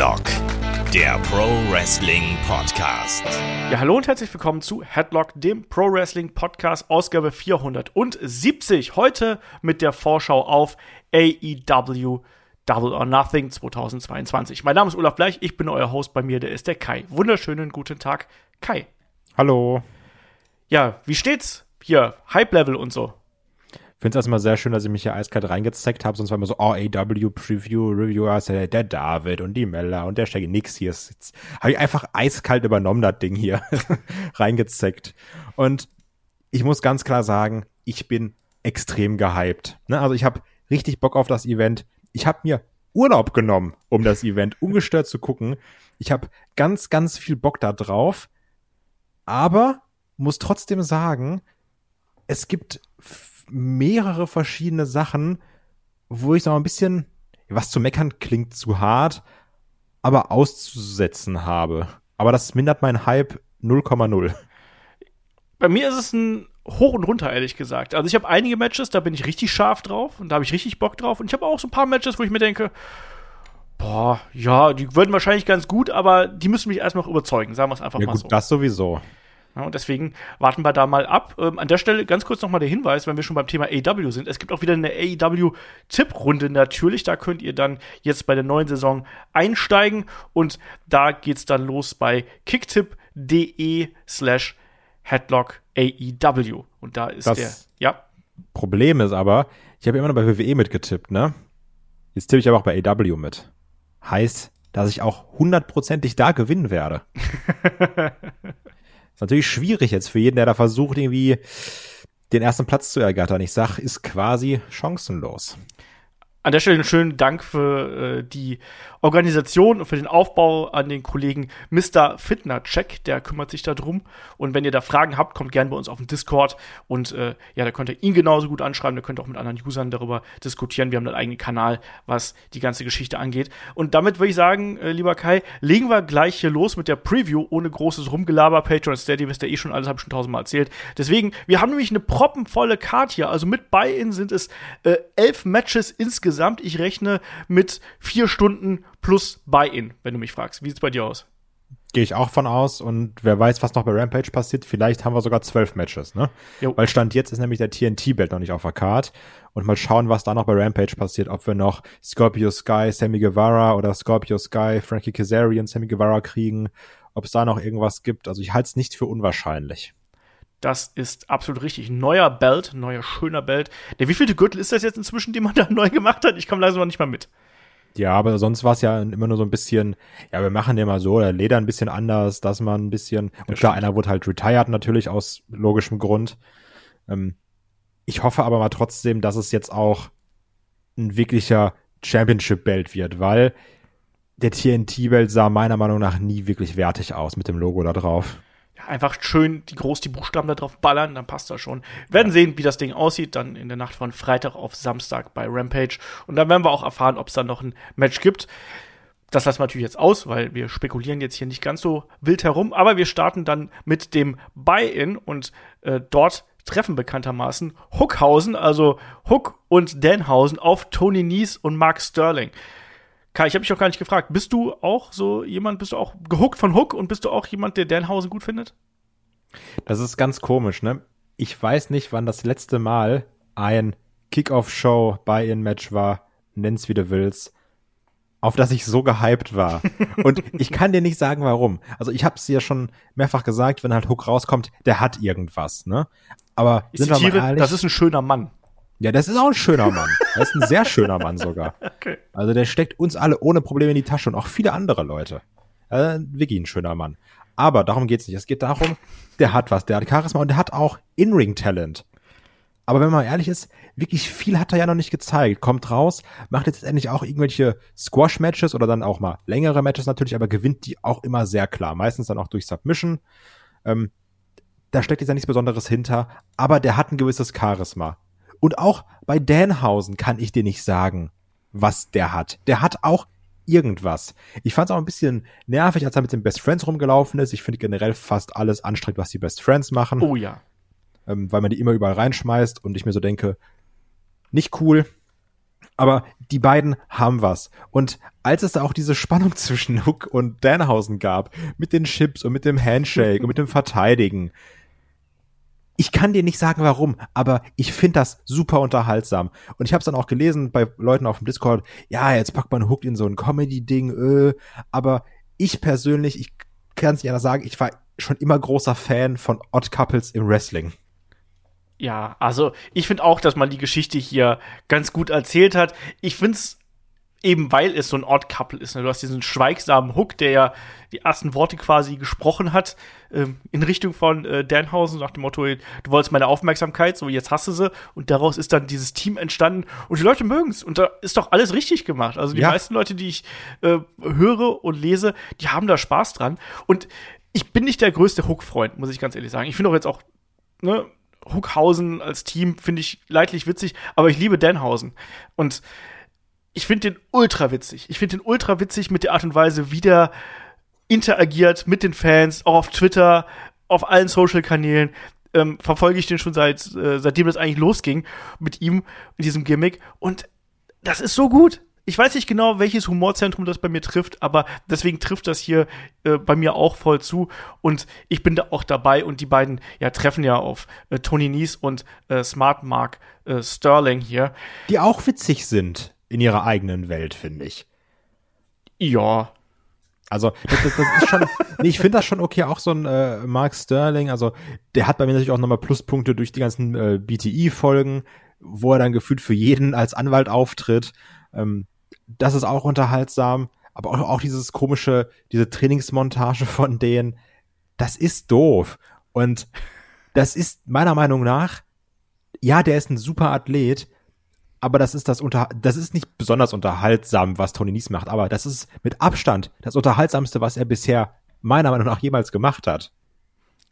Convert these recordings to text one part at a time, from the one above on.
Headlock, der Pro Wrestling Podcast. Ja, hallo und herzlich willkommen zu Headlock, dem Pro Wrestling Podcast, Ausgabe 470. Heute mit der Vorschau auf AEW Double or Nothing 2022. Mein Name ist Olaf Bleich, ich bin euer Host. Bei mir, der ist der Kai. Wunderschönen guten Tag, Kai. Hallo. Ja, wie steht's hier? Hype Level und so. Finde es erstmal sehr schön, dass ich mich hier eiskalt reingezeckt habe, sonst war immer so, oh, AW Preview, Reviewer, der, David und die Mella und der Shaggy nix hier. Jetzt habe ich einfach eiskalt übernommen, das Ding hier reingezeckt. Und ich muss ganz klar sagen, ich bin extrem gehypt. Ne? Also ich habe richtig Bock auf das Event. Ich habe mir Urlaub genommen, um das Event ungestört zu gucken. Ich habe ganz, ganz viel Bock da drauf. Aber muss trotzdem sagen, es gibt mehrere verschiedene Sachen, wo ich so ein bisschen, was zu meckern klingt zu hart, aber auszusetzen habe. Aber das mindert mein Hype 0,0. Bei mir ist es ein hoch und runter, ehrlich gesagt. Also ich habe einige Matches, da bin ich richtig scharf drauf und da habe ich richtig Bock drauf. Und ich habe auch so ein paar Matches, wo ich mir denke, boah, ja, die würden wahrscheinlich ganz gut, aber die müssen mich erst noch überzeugen, sagen wir es einfach ja, mal gut, so. Das sowieso. Ja, und deswegen warten wir da mal ab. Ähm, an der Stelle ganz kurz nochmal der Hinweis, wenn wir schon beim Thema AEW sind. Es gibt auch wieder eine AEW-Tipprunde natürlich. Da könnt ihr dann jetzt bei der neuen Saison einsteigen. Und da geht's dann los bei kicktip.de slash headlock AEW. Und da ist das der, ja. Problem ist aber, ich habe immer noch bei WWE mitgetippt, ne? Jetzt tippe ich aber auch bei AEW mit. Heißt, dass ich auch hundertprozentig da gewinnen werde. Ist natürlich schwierig jetzt für jeden, der da versucht, irgendwie den ersten Platz zu ergattern. Ich sag, ist quasi chancenlos. An der Stelle einen schönen Dank für äh, die Organisation und für den Aufbau an den Kollegen Mr. Fitner-Check, der kümmert sich darum. Und wenn ihr da Fragen habt, kommt gerne bei uns auf den Discord. Und äh, ja, da könnt ihr ihn genauso gut anschreiben, da könnt ihr auch mit anderen Usern darüber diskutieren. Wir haben einen eigenen Kanal, was die ganze Geschichte angeht. Und damit würde ich sagen, äh, lieber Kai, legen wir gleich hier los mit der Preview ohne großes Rumgelaber. Patreon Steady wisst ihr eh schon alles, habe ich schon tausendmal erzählt. Deswegen, wir haben nämlich eine proppenvolle Card hier. Also mit Buy-In sind es äh, elf Matches insgesamt insgesamt, ich rechne mit vier Stunden plus Buy-In, wenn du mich fragst. Wie sieht's bei dir aus? Gehe ich auch von aus und wer weiß, was noch bei Rampage passiert, vielleicht haben wir sogar zwölf Matches, ne? Jo. Weil Stand jetzt ist nämlich der TNT-Belt noch nicht auf der Card und mal schauen, was da noch bei Rampage passiert, ob wir noch Scorpio Sky, Sammy Guevara oder Scorpio Sky, Frankie Kazarian, Sammy Guevara kriegen, ob es da noch irgendwas gibt. Also ich halte es nicht für unwahrscheinlich. Das ist absolut richtig. Neuer Belt, neuer schöner Belt. Der wievielte Gürtel ist das jetzt inzwischen, den man da neu gemacht hat? Ich komme langsam noch nicht mal mit. Ja, aber sonst war es ja immer nur so ein bisschen, ja, wir machen den mal so, der Leder ein bisschen anders, dass man ein bisschen, und klar, einer wurde halt retired natürlich aus logischem Grund. Ähm, ich hoffe aber mal trotzdem, dass es jetzt auch ein wirklicher Championship-Belt wird, weil der TNT-Belt sah meiner Meinung nach nie wirklich wertig aus mit dem Logo da drauf einfach schön die groß die Buchstaben da drauf ballern, dann passt das schon. Wir werden sehen, wie das Ding aussieht, dann in der Nacht von Freitag auf Samstag bei Rampage. Und dann werden wir auch erfahren, ob es dann noch ein Match gibt. Das lassen wir natürlich jetzt aus, weil wir spekulieren jetzt hier nicht ganz so wild herum. Aber wir starten dann mit dem Buy-In und äh, dort treffen bekanntermaßen Hookhausen, also Hook und Danhausen auf Tony Nies und Mark Sterling. Kai, ich habe dich auch gar nicht gefragt. Bist du auch so jemand, bist du auch gehuckt von Hook und bist du auch jemand, der Danhausen gut findet? Das ist ganz komisch, ne? Ich weiß nicht, wann das letzte Mal ein Kickoff-Show bei in Match war, nenn's wie du willst, auf das ich so gehypt war. und ich kann dir nicht sagen, warum. Also ich habe es ja schon mehrfach gesagt, wenn halt Hook rauskommt, der hat irgendwas, ne? Aber ich sind zitiere, wir mal ehrlich, das ist ein schöner Mann. Ja, das ist auch ein schöner Mann. Das ist ein sehr schöner Mann sogar. Okay. Also der steckt uns alle ohne Probleme in die Tasche und auch viele andere Leute. Äh, wirklich ein schöner Mann. Aber darum geht's nicht. Es geht darum, der hat was, der hat Charisma und der hat auch In-Ring-Talent. Aber wenn man ehrlich ist, wirklich viel hat er ja noch nicht gezeigt. Kommt raus, macht jetzt endlich auch irgendwelche Squash-Matches oder dann auch mal längere Matches natürlich, aber gewinnt die auch immer sehr klar. Meistens dann auch durch Submission. Ähm, da steckt jetzt ja nichts Besonderes hinter, aber der hat ein gewisses Charisma. Und auch bei Danhausen kann ich dir nicht sagen, was der hat. Der hat auch irgendwas. Ich fand es auch ein bisschen nervig, als er mit den Best Friends rumgelaufen ist. Ich finde generell fast alles anstrengend, was die Best Friends machen. Oh ja. Ähm, weil man die immer überall reinschmeißt und ich mir so denke, nicht cool. Aber die beiden haben was. Und als es da auch diese Spannung zwischen Hook und Danhausen gab, mit den Chips und mit dem Handshake und mit dem Verteidigen, ich kann dir nicht sagen, warum, aber ich finde das super unterhaltsam. Und ich habe es dann auch gelesen bei Leuten auf dem Discord, ja, jetzt packt man Hook in so ein Comedy-Ding, äh, aber ich persönlich, ich kann es nicht anders sagen, ich war schon immer großer Fan von Odd Couples im Wrestling. Ja, also ich finde auch, dass man die Geschichte hier ganz gut erzählt hat. Ich finde es eben, weil es so ein Odd Couple ist. Ne? Du hast diesen schweigsamen Hook, der ja die ersten Worte quasi gesprochen hat ähm, in Richtung von äh, Danhausen nach dem Motto, du wolltest meine Aufmerksamkeit, so jetzt hast du sie. Und daraus ist dann dieses Team entstanden und die Leute mögen es. Und da ist doch alles richtig gemacht. Also die ja. meisten Leute, die ich äh, höre und lese, die haben da Spaß dran. Und ich bin nicht der größte Hook-Freund, muss ich ganz ehrlich sagen. Ich finde auch jetzt auch, ne, Hookhausen als Team finde ich leidlich witzig, aber ich liebe Danhausen. Und ich finde den ultra witzig. Ich finde den ultra witzig mit der Art und Weise, wie der interagiert mit den Fans, auch auf Twitter, auf allen Social-Kanälen. Ähm, verfolge ich den schon seit äh, seitdem das eigentlich losging mit ihm in diesem Gimmick und das ist so gut ich weiß nicht genau, welches Humorzentrum das bei mir trifft, aber deswegen trifft das hier äh, bei mir auch voll zu und ich bin da auch dabei und die beiden ja treffen ja auf äh, Tony Nies und äh, Smart Mark äh, Sterling hier. Die auch witzig sind in ihrer eigenen Welt, finde ich. Ja. Also, das, das, das ist schon, nee, ich finde das schon okay, auch so ein äh, Mark Sterling, also der hat bei mir natürlich auch nochmal Pluspunkte durch die ganzen äh, BTI-Folgen, wo er dann gefühlt für jeden als Anwalt auftritt. Ähm, das ist auch unterhaltsam, aber auch, auch dieses komische, diese Trainingsmontage von denen, das ist doof. Und das ist meiner Meinung nach, ja, der ist ein super Athlet, aber das ist das unter, das ist nicht besonders unterhaltsam, was Tony Nies macht, aber das ist mit Abstand das unterhaltsamste, was er bisher meiner Meinung nach jemals gemacht hat.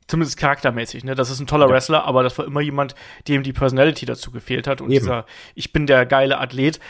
Zumindest charaktermäßig, ne? Das ist ein toller ja. Wrestler, aber das war immer jemand, dem die Personality dazu gefehlt hat. Und Eben. dieser, ich bin der geile Athlet,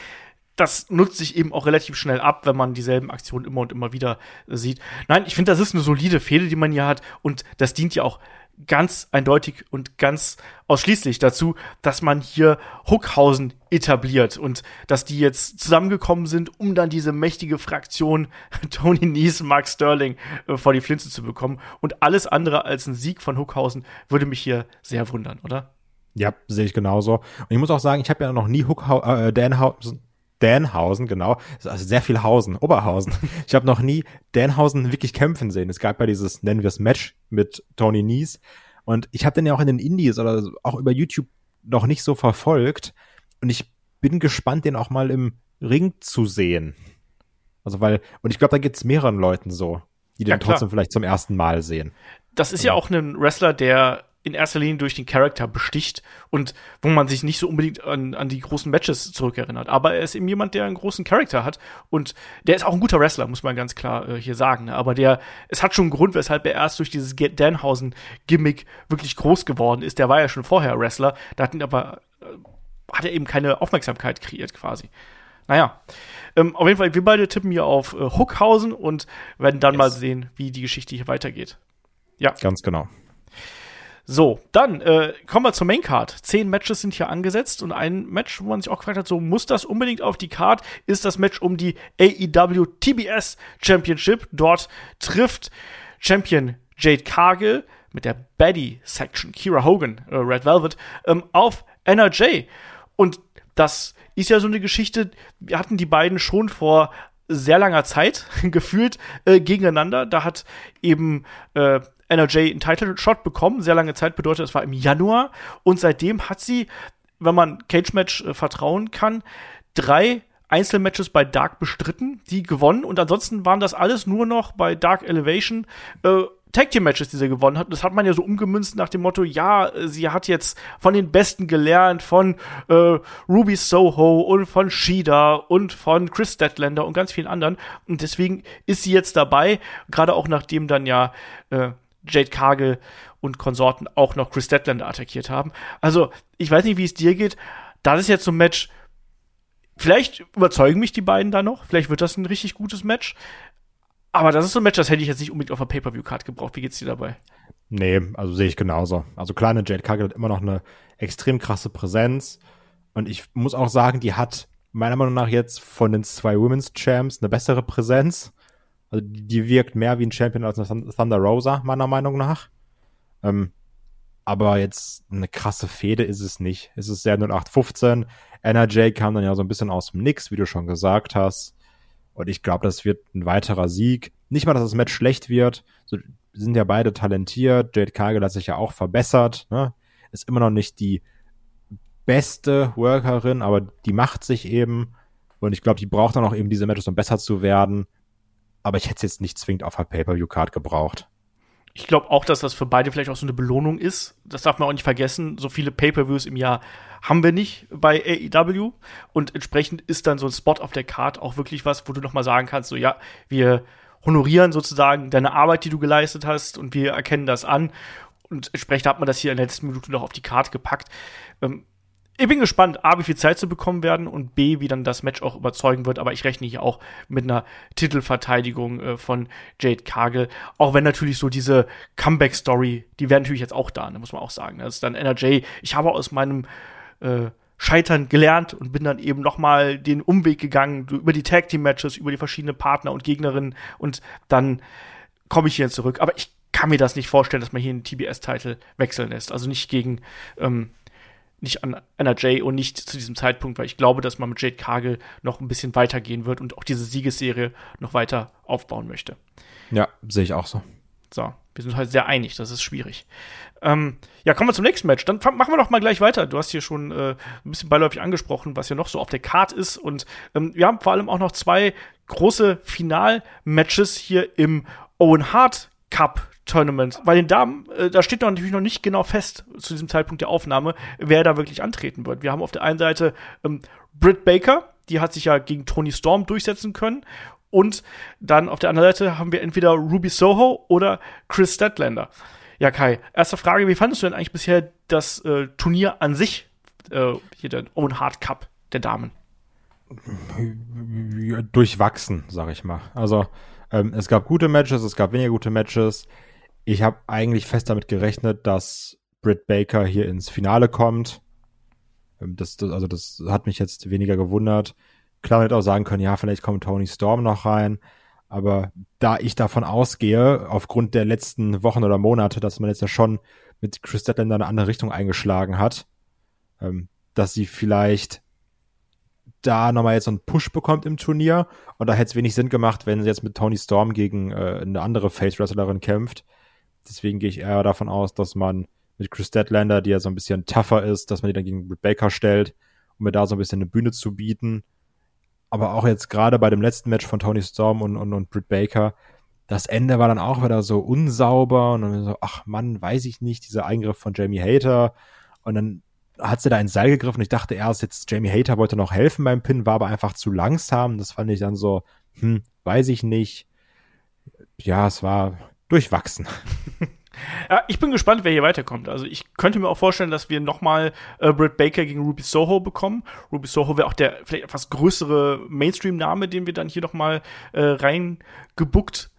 das nutzt sich eben auch relativ schnell ab, wenn man dieselben Aktionen immer und immer wieder sieht. Nein, ich finde, das ist eine solide Fehde, die man hier hat und das dient ja auch ganz eindeutig und ganz ausschließlich dazu, dass man hier Huckhausen etabliert und dass die jetzt zusammengekommen sind, um dann diese mächtige Fraktion Tony Nies, Mark Sterling äh, vor die Flinze zu bekommen. Und alles andere als ein Sieg von Huckhausen würde mich hier sehr wundern, oder? Ja, sehe ich genauso. Und ich muss auch sagen, ich habe ja noch nie Huckhau äh, Danhausen, Danhausen, genau. Also sehr viel Hausen, Oberhausen. Ich habe noch nie Danhausen wirklich kämpfen sehen. Es gab ja dieses, nennen wir es Match mit Tony Nies. Und ich habe den ja auch in den Indies oder auch über YouTube noch nicht so verfolgt. Und ich bin gespannt, den auch mal im Ring zu sehen. Also weil, und ich glaube, da gibt's mehreren Leuten so, die den ja, trotzdem vielleicht zum ersten Mal sehen. Das ist also. ja auch ein Wrestler, der in erster Linie durch den Charakter besticht und wo man sich nicht so unbedingt an, an die großen Matches zurückerinnert. Aber er ist eben jemand, der einen großen Charakter hat und der ist auch ein guter Wrestler, muss man ganz klar äh, hier sagen. Ne? Aber der, es hat schon einen Grund, weshalb er erst durch dieses Danhausen-Gimmick wirklich groß geworden ist. Der war ja schon vorher Wrestler, da hat ihn aber, äh, hat er eben keine Aufmerksamkeit kreiert quasi. Naja, ähm, auf jeden Fall, wir beide tippen hier auf äh, Hookhausen und werden dann yes. mal sehen, wie die Geschichte hier weitergeht. Ja. Ganz genau. So, dann äh, kommen wir zur Main Card. Zehn Matches sind hier angesetzt und ein Match, wo man sich auch gefragt hat, so muss das unbedingt auf die Card, ist das Match um die AEW TBS Championship. Dort trifft Champion Jade Cargill mit der Baddy Section, Kira Hogan, äh, Red Velvet, ähm, auf NRJ. Und das ist ja so eine Geschichte, wir hatten die beiden schon vor sehr langer Zeit gefühlt äh, gegeneinander. Da hat eben äh, NRJ einen Title Shot bekommen. Sehr lange Zeit bedeutet, es war im Januar. Und seitdem hat sie, wenn man Cage Match äh, vertrauen kann, drei Einzelmatches bei Dark bestritten, die gewonnen. Und ansonsten waren das alles nur noch bei Dark Elevation äh, Tag Team Matches, die sie gewonnen hat. Das hat man ja so umgemünzt nach dem Motto, ja, sie hat jetzt von den Besten gelernt, von äh, Ruby Soho und von Shida und von Chris Statlander und ganz vielen anderen. Und deswegen ist sie jetzt dabei, gerade auch nachdem dann ja äh, Jade Cargill und Konsorten auch noch Chris Statlander attackiert haben. Also, ich weiß nicht, wie es dir geht. Das ist jetzt so ein Match. Vielleicht überzeugen mich die beiden da noch. Vielleicht wird das ein richtig gutes Match. Aber das ist so ein Match, das hätte ich jetzt nicht unbedingt auf der Pay-Per-View-Card gebraucht. Wie geht's dir dabei? Nee, also sehe ich genauso. Also kleine Jade Cargill hat immer noch eine extrem krasse Präsenz. Und ich muss auch sagen, die hat meiner Meinung nach jetzt von den zwei Women's Champs eine bessere Präsenz. Also die, die wirkt mehr wie ein Champion als eine Thunder Rosa, meiner Meinung nach. Ähm, aber jetzt eine krasse Fehde ist es nicht. Es ist sehr 0815. NRJ kam dann ja so ein bisschen aus dem Nix, wie du schon gesagt hast. Und ich glaube, das wird ein weiterer Sieg. Nicht mal, dass das Match schlecht wird. So, sind ja beide talentiert. Jade Cargill hat sich ja auch verbessert. Ne? Ist immer noch nicht die beste Workerin, aber die macht sich eben. Und ich glaube, die braucht dann auch eben diese Matches, um besser zu werden. Aber ich hätte es jetzt nicht zwingend auf der Pay-Per-View-Card gebraucht. Ich glaube auch, dass das für beide vielleicht auch so eine Belohnung ist. Das darf man auch nicht vergessen. So viele Pay-Per-Views im Jahr haben wir nicht bei AEW. Und entsprechend ist dann so ein Spot auf der Card auch wirklich was, wo du noch mal sagen kannst, so ja, wir honorieren sozusagen deine Arbeit, die du geleistet hast und wir erkennen das an. Und entsprechend hat man das hier in der letzten Minute noch auf die Karte gepackt. Ähm, ich bin gespannt, A, wie viel Zeit zu bekommen werden und B, wie dann das Match auch überzeugen wird. Aber ich rechne hier auch mit einer Titelverteidigung äh, von Jade Cargill. Auch wenn natürlich so diese Comeback-Story, die wäre natürlich jetzt auch da, ne, muss man auch sagen. Das ist dann NRJ. Ich habe aus meinem äh, Scheitern gelernt und bin dann eben noch mal den Umweg gegangen über die Tag Team Matches, über die verschiedenen Partner und Gegnerinnen und dann komme ich hier zurück. Aber ich kann mir das nicht vorstellen, dass man hier einen TBS-Titel wechseln lässt. Also nicht gegen ähm, nicht an NRJ und nicht zu diesem Zeitpunkt, weil ich glaube, dass man mit Jade Cargill noch ein bisschen weitergehen wird und auch diese Siegesserie noch weiter aufbauen möchte. Ja, sehe ich auch so. So, wir sind halt sehr einig, das ist schwierig. Ähm, ja, kommen wir zum nächsten Match. Dann machen wir doch mal gleich weiter. Du hast hier schon äh, ein bisschen beiläufig angesprochen, was ja noch so auf der Card ist. Und ähm, wir haben vor allem auch noch zwei große Final-Matches hier im Owen Hart Cup Tournament. Bei den Damen, äh, da steht noch natürlich noch nicht genau fest zu diesem Zeitpunkt der Aufnahme, wer da wirklich antreten wird. Wir haben auf der einen Seite ähm, Britt Baker, die hat sich ja gegen Tony Storm durchsetzen können. Und dann auf der anderen Seite haben wir entweder Ruby Soho oder Chris Statlander. Ja, Kai, erste Frage, wie fandest du denn eigentlich bisher das äh, Turnier an sich, äh, hier der Owen Hart Cup der Damen? Durchwachsen, sag ich mal. Also, ähm, es gab gute Matches, es gab weniger gute Matches ich habe eigentlich fest damit gerechnet, dass Britt Baker hier ins Finale kommt. Ähm, das, das, also das hat mich jetzt weniger gewundert. Klar, man hätte auch sagen können, ja, vielleicht kommt Tony Storm noch rein. Aber da ich davon ausgehe, aufgrund der letzten Wochen oder Monate, dass man jetzt ja schon mit Chris Statlander eine andere Richtung eingeschlagen hat, ähm, dass sie vielleicht da nochmal jetzt so einen Push bekommt im Turnier. Und da hätte es wenig Sinn gemacht, wenn sie jetzt mit Tony Storm gegen äh, eine andere Face-Wrestlerin kämpft. Deswegen gehe ich eher davon aus, dass man mit Chris Deadlander, die ja so ein bisschen tougher ist, dass man die dann gegen Britt Baker stellt, um mir da so ein bisschen eine Bühne zu bieten. Aber auch jetzt gerade bei dem letzten Match von Tony Storm und, und, und Britt Baker, das Ende war dann auch wieder so unsauber und dann so, ach Mann, weiß ich nicht, dieser Eingriff von Jamie Hater. Und dann hat sie da ins Seil gegriffen. Ich dachte erst, jetzt Jamie Hater wollte noch helfen beim Pin, war aber einfach zu langsam. Das fand ich dann so, hm, weiß ich nicht. Ja, es war durchwachsen. Ja, ich bin gespannt, wer hier weiterkommt. Also ich könnte mir auch vorstellen, dass wir nochmal äh, Britt Baker gegen Ruby Soho bekommen. Ruby Soho wäre auch der vielleicht etwas größere Mainstream-Name, den wir dann hier nochmal äh, reingebuckt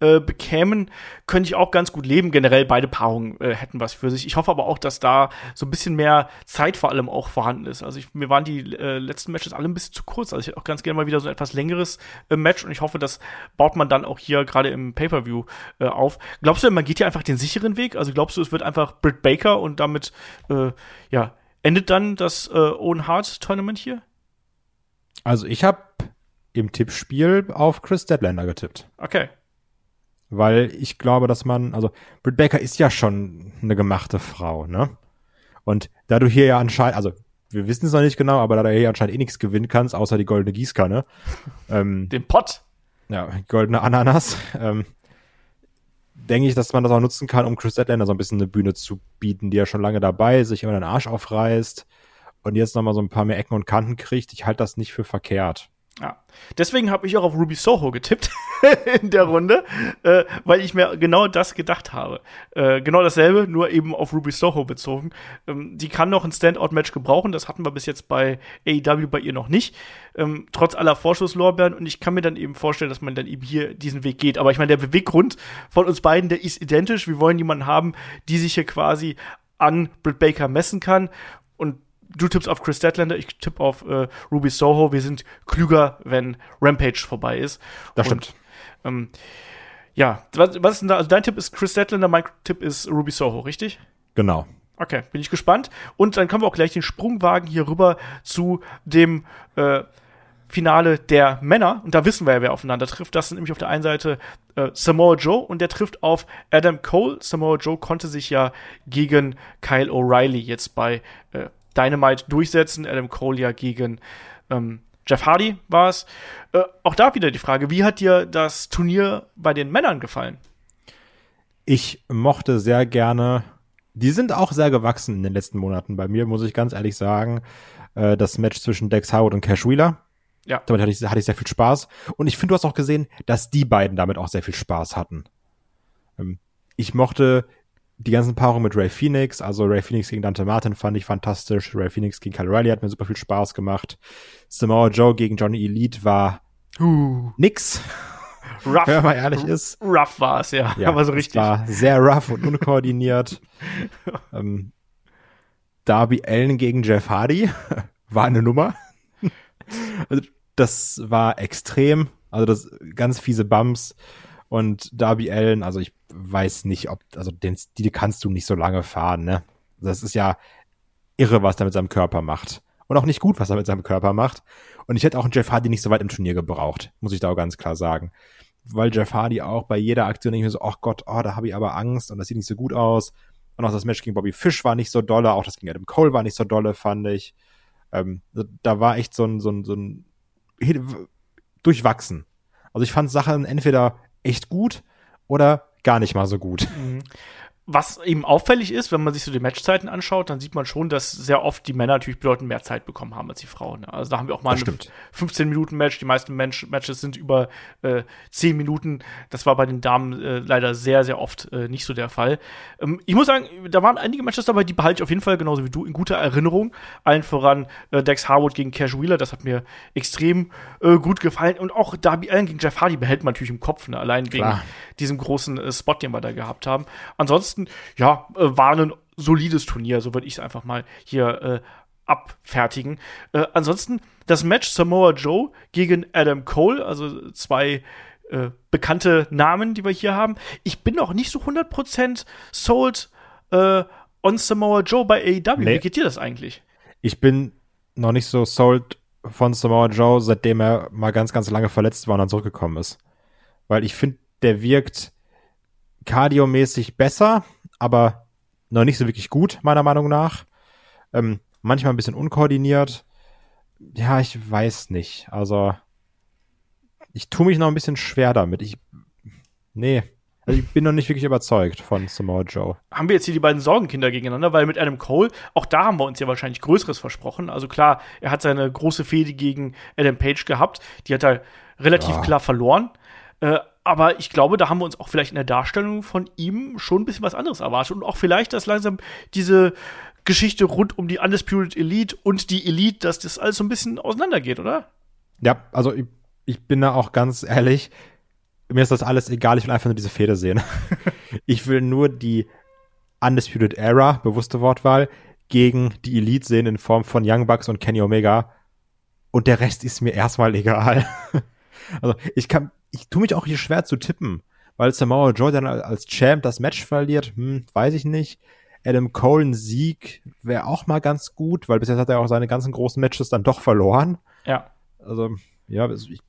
äh, bekämen, könnte ich auch ganz gut leben. Generell beide Paarungen äh, hätten was für sich. Ich hoffe aber auch, dass da so ein bisschen mehr Zeit vor allem auch vorhanden ist. Also ich, mir waren die äh, letzten Matches alle ein bisschen zu kurz. Also ich hätte auch ganz gerne mal wieder so ein etwas längeres äh, Match und ich hoffe, das baut man dann auch hier gerade im Pay-Per-View äh, auf. Glaubst du, man geht hier einfach den sicheren Weg? Also glaubst du, es wird einfach Britt Baker und damit, äh, ja, endet dann das äh, Owen Hart Tournament hier? Also ich habe im Tippspiel auf Chris Deadlander getippt. Okay. Weil ich glaube, dass man, also Britt Baker ist ja schon eine gemachte Frau, ne? Und da du hier ja anscheinend, also wir wissen es noch nicht genau, aber da du hier anscheinend eh nichts gewinnen kannst, außer die goldene Gießkanne. Ähm, Den Pott. Ja, goldene Ananas. Ähm, denke ich, dass man das auch nutzen kann, um Chris Atlander so ein bisschen eine Bühne zu bieten, die ja schon lange dabei ist, sich immer den Arsch aufreißt und jetzt nochmal so ein paar mehr Ecken und Kanten kriegt. Ich halte das nicht für verkehrt. Ja. Deswegen habe ich auch auf Ruby Soho getippt in der Runde, äh, weil ich mir genau das gedacht habe. Äh, genau dasselbe, nur eben auf Ruby Soho bezogen. Ähm, die kann noch ein Standout-Match gebrauchen, das hatten wir bis jetzt bei AEW bei ihr noch nicht. Ähm, trotz aller Vorschusslorbeeren und ich kann mir dann eben vorstellen, dass man dann eben hier diesen Weg geht. Aber ich meine, der Beweggrund von uns beiden, der ist identisch. Wir wollen jemanden haben, die sich hier quasi an Britt Baker messen kann du tippst auf Chris Statlander, ich tippe auf äh, Ruby Soho. Wir sind klüger, wenn Rampage vorbei ist. Das stimmt. Und, ähm, ja, was, was ist denn da? Also dein Tipp ist Chris Statlander, mein Tipp ist Ruby Soho, richtig? Genau. Okay, bin ich gespannt. Und dann können wir auch gleich den Sprung wagen hier rüber zu dem äh, Finale der Männer. Und da wissen wir ja, wer aufeinander trifft. Das sind nämlich auf der einen Seite äh, Samoa Joe und der trifft auf Adam Cole. Samoa Joe konnte sich ja gegen Kyle O'Reilly jetzt bei äh, Dynamite durchsetzen. Adam Cole ja gegen ähm, Jeff Hardy war es. Äh, auch da wieder die Frage, wie hat dir das Turnier bei den Männern gefallen? Ich mochte sehr gerne, die sind auch sehr gewachsen in den letzten Monaten bei mir, muss ich ganz ehrlich sagen. Äh, das Match zwischen Dex Howard und Cash Wheeler. Ja. Damit hatte ich, hatte ich sehr viel Spaß. Und ich finde, du hast auch gesehen, dass die beiden damit auch sehr viel Spaß hatten. Ähm, ich mochte die ganzen Paarungen mit Ray Phoenix, also Ray Phoenix gegen Dante Martin fand ich fantastisch. Ray Phoenix gegen Kyle Riley hat mir super viel Spaß gemacht. Samoa Joe gegen Johnny Elite war uh. nix. Rough, wenn man mal ehrlich ist. Rough war es, ja. ja. Aber so richtig. War sehr rough und unkoordiniert. ähm, Darby Allen gegen Jeff Hardy war eine Nummer. also, das war extrem. Also das ganz fiese Bumps. Und Darby Allen, also ich weiß nicht, ob, also den, die kannst du nicht so lange fahren, ne? Das ist ja irre, was er mit seinem Körper macht. Und auch nicht gut, was er mit seinem Körper macht. Und ich hätte auch einen Jeff Hardy nicht so weit im Turnier gebraucht, muss ich da auch ganz klar sagen. Weil Jeff Hardy auch bei jeder Aktion nicht mehr so, ach oh Gott, oh, da habe ich aber Angst und das sieht nicht so gut aus. Und auch das Match gegen Bobby Fish war nicht so dolle, auch das gegen Adam Cole war nicht so dolle, fand ich. Ähm, da war echt so ein, so ein, so ein durchwachsen. Also ich fand Sachen entweder echt gut oder gar nicht mal so gut. Mhm was eben auffällig ist, wenn man sich so die Matchzeiten anschaut, dann sieht man schon, dass sehr oft die Männer natürlich bedeutend mehr Zeit bekommen haben als die Frauen. Also da haben wir auch mal ein 15-Minuten-Match. Die meisten Match Matches sind über äh, 10 Minuten. Das war bei den Damen äh, leider sehr, sehr oft äh, nicht so der Fall. Ähm, ich muss sagen, da waren einige Matches dabei, die behalte ich auf jeden Fall genauso wie du in guter Erinnerung. Allen voran äh, Dex Harwood gegen Cash Wheeler, das hat mir extrem äh, gut gefallen. Und auch Darby Allen gegen Jeff Hardy behält man natürlich im Kopf, ne? allein Klar. wegen diesem großen äh, Spot, den wir da gehabt haben. Ansonsten ansonsten, ja, äh, war ein solides Turnier, so würde ich es einfach mal hier äh, abfertigen. Äh, ansonsten das Match Samoa Joe gegen Adam Cole, also zwei äh, bekannte Namen, die wir hier haben. Ich bin noch nicht so 100% sold äh, on Samoa Joe bei AEW. Nee. Wie geht dir das eigentlich? Ich bin noch nicht so sold von Samoa Joe, seitdem er mal ganz, ganz lange verletzt war und dann zurückgekommen ist. Weil ich finde, der wirkt kardiomäßig besser, aber noch nicht so wirklich gut, meiner Meinung nach. Ähm, manchmal ein bisschen unkoordiniert. Ja, ich weiß nicht. Also, ich tue mich noch ein bisschen schwer damit. Ich, nee. Also ich bin noch nicht wirklich überzeugt von Samoa Joe. Haben wir jetzt hier die beiden Sorgenkinder gegeneinander, weil mit Adam Cole, auch da haben wir uns ja wahrscheinlich Größeres versprochen. Also klar, er hat seine große Fehde gegen Adam Page gehabt. Die hat er relativ ja. klar verloren. Äh, aber ich glaube, da haben wir uns auch vielleicht in der Darstellung von ihm schon ein bisschen was anderes erwartet. Und auch vielleicht, dass langsam diese Geschichte rund um die Undisputed Elite und die Elite, dass das alles so ein bisschen auseinandergeht, oder? Ja, also ich, ich bin da auch ganz ehrlich, mir ist das alles egal, ich will einfach nur diese Fehde sehen. ich will nur die Undisputed Era, bewusste Wortwahl, gegen die Elite sehen in Form von Young Bucks und Kenny Omega. Und der Rest ist mir erstmal egal. also ich kann, ich tue mich auch hier schwer zu tippen, weil Samoa Joe dann als Champ das Match verliert, hm, weiß ich nicht. Adam Cole Sieg wäre auch mal ganz gut, weil bis jetzt hat er auch seine ganzen großen Matches dann doch verloren. Ja. Also, ja, ich,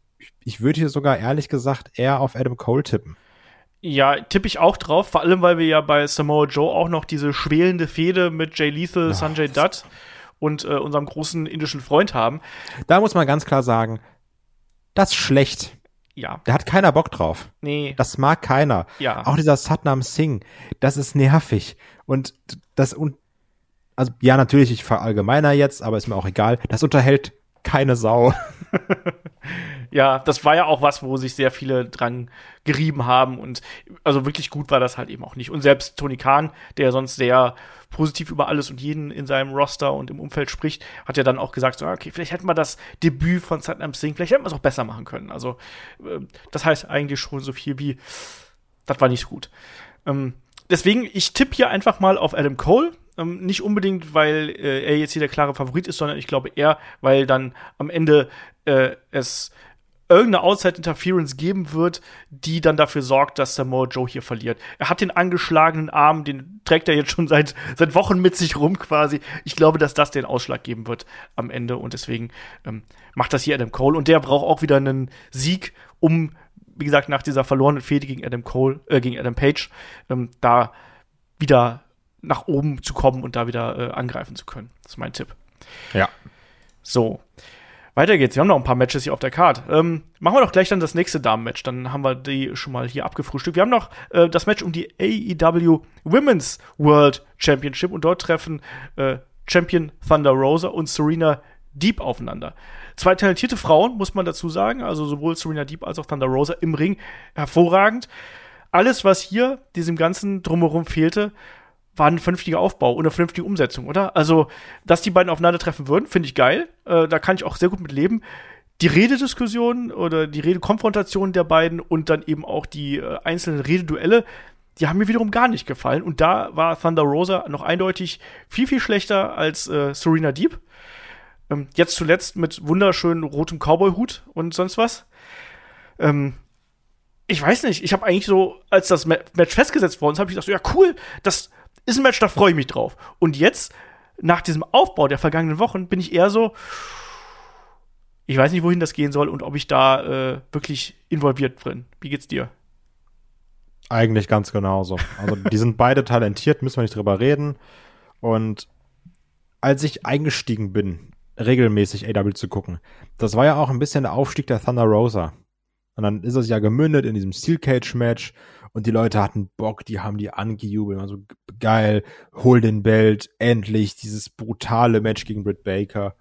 ich würde hier sogar ehrlich gesagt eher auf Adam Cole tippen. Ja, tippe ich auch drauf, vor allem weil wir ja bei Samoa Joe auch noch diese schwelende Fehde mit Jay Lethal, oh, Sanjay Dutt und äh, unserem großen indischen Freund haben. Da muss man ganz klar sagen, das ist schlecht. Ja. Da hat keiner Bock drauf. Nee. Das mag keiner. Ja. Auch dieser Satnam Singh, das ist nervig. Und das, und, also, ja, natürlich, ich verallgemeiner jetzt, aber ist mir auch egal. Das unterhält keine Sau. ja, das war ja auch was, wo sich sehr viele dran gerieben haben und also wirklich gut war das halt eben auch nicht. Und selbst Tony Khan, der sonst sehr positiv über alles und jeden in seinem Roster und im Umfeld spricht, hat ja dann auch gesagt, so, okay, vielleicht hätten wir das Debüt von Satnam Singh, vielleicht hätten wir es auch besser machen können. Also äh, das heißt eigentlich schon so viel wie, das war nicht gut. Ähm, deswegen, ich tippe hier einfach mal auf Adam Cole. Ähm, nicht unbedingt, weil äh, er jetzt hier der klare Favorit ist, sondern ich glaube eher, weil dann am Ende äh, es irgendeine Outside Interference geben wird, die dann dafür sorgt, dass Samoa Joe hier verliert. Er hat den angeschlagenen Arm, den trägt er jetzt schon seit, seit Wochen mit sich rum quasi. Ich glaube, dass das den Ausschlag geben wird am Ende und deswegen ähm, macht das hier Adam Cole und der braucht auch wieder einen Sieg, um, wie gesagt, nach dieser verlorenen Fehde gegen Adam Cole, äh, gegen Adam Page, ähm, da wieder nach oben zu kommen und da wieder äh, angreifen zu können. Das ist mein Tipp. Ja. So. Weiter geht's. Wir haben noch ein paar Matches hier auf der Card. Ähm, machen wir doch gleich dann das nächste Damen-Match. Dann haben wir die schon mal hier abgefrühstückt. Wir haben noch äh, das Match um die AEW Women's World Championship und dort treffen äh, Champion Thunder Rosa und Serena Deep aufeinander. Zwei talentierte Frauen, muss man dazu sagen. Also sowohl Serena Deep als auch Thunder Rosa im Ring hervorragend. Alles, was hier diesem ganzen Drumherum fehlte, war ein vernünftiger Aufbau und eine vernünftige Umsetzung, oder? Also, dass die beiden aufeinandertreffen würden, finde ich geil. Äh, da kann ich auch sehr gut mit leben. Die Redediskussion oder die Redekonfrontation der beiden und dann eben auch die äh, einzelnen Rededuelle, die haben mir wiederum gar nicht gefallen. Und da war Thunder Rosa noch eindeutig viel, viel schlechter als äh, Serena Deep. Ähm, jetzt zuletzt mit wunderschönen rotem Cowboy-Hut und sonst was. Ähm, ich weiß nicht, ich habe eigentlich so, als das Match festgesetzt worden ist, habe ich gedacht, so, ja cool, das ist ein Match, da freue ich mich drauf. Und jetzt, nach diesem Aufbau der vergangenen Wochen, bin ich eher so, ich weiß nicht, wohin das gehen soll und ob ich da äh, wirklich involviert bin. Wie geht's dir? Eigentlich ganz genauso. Also, die sind beide talentiert, müssen wir nicht drüber reden. Und als ich eingestiegen bin, regelmäßig AW zu gucken, das war ja auch ein bisschen der Aufstieg der Thunder Rosa. Und dann ist es ja gemündet in diesem Steel Cage Match und die Leute hatten Bock, die haben die angejubelt, also geil, hol den Belt, endlich dieses brutale Match gegen Britt Baker.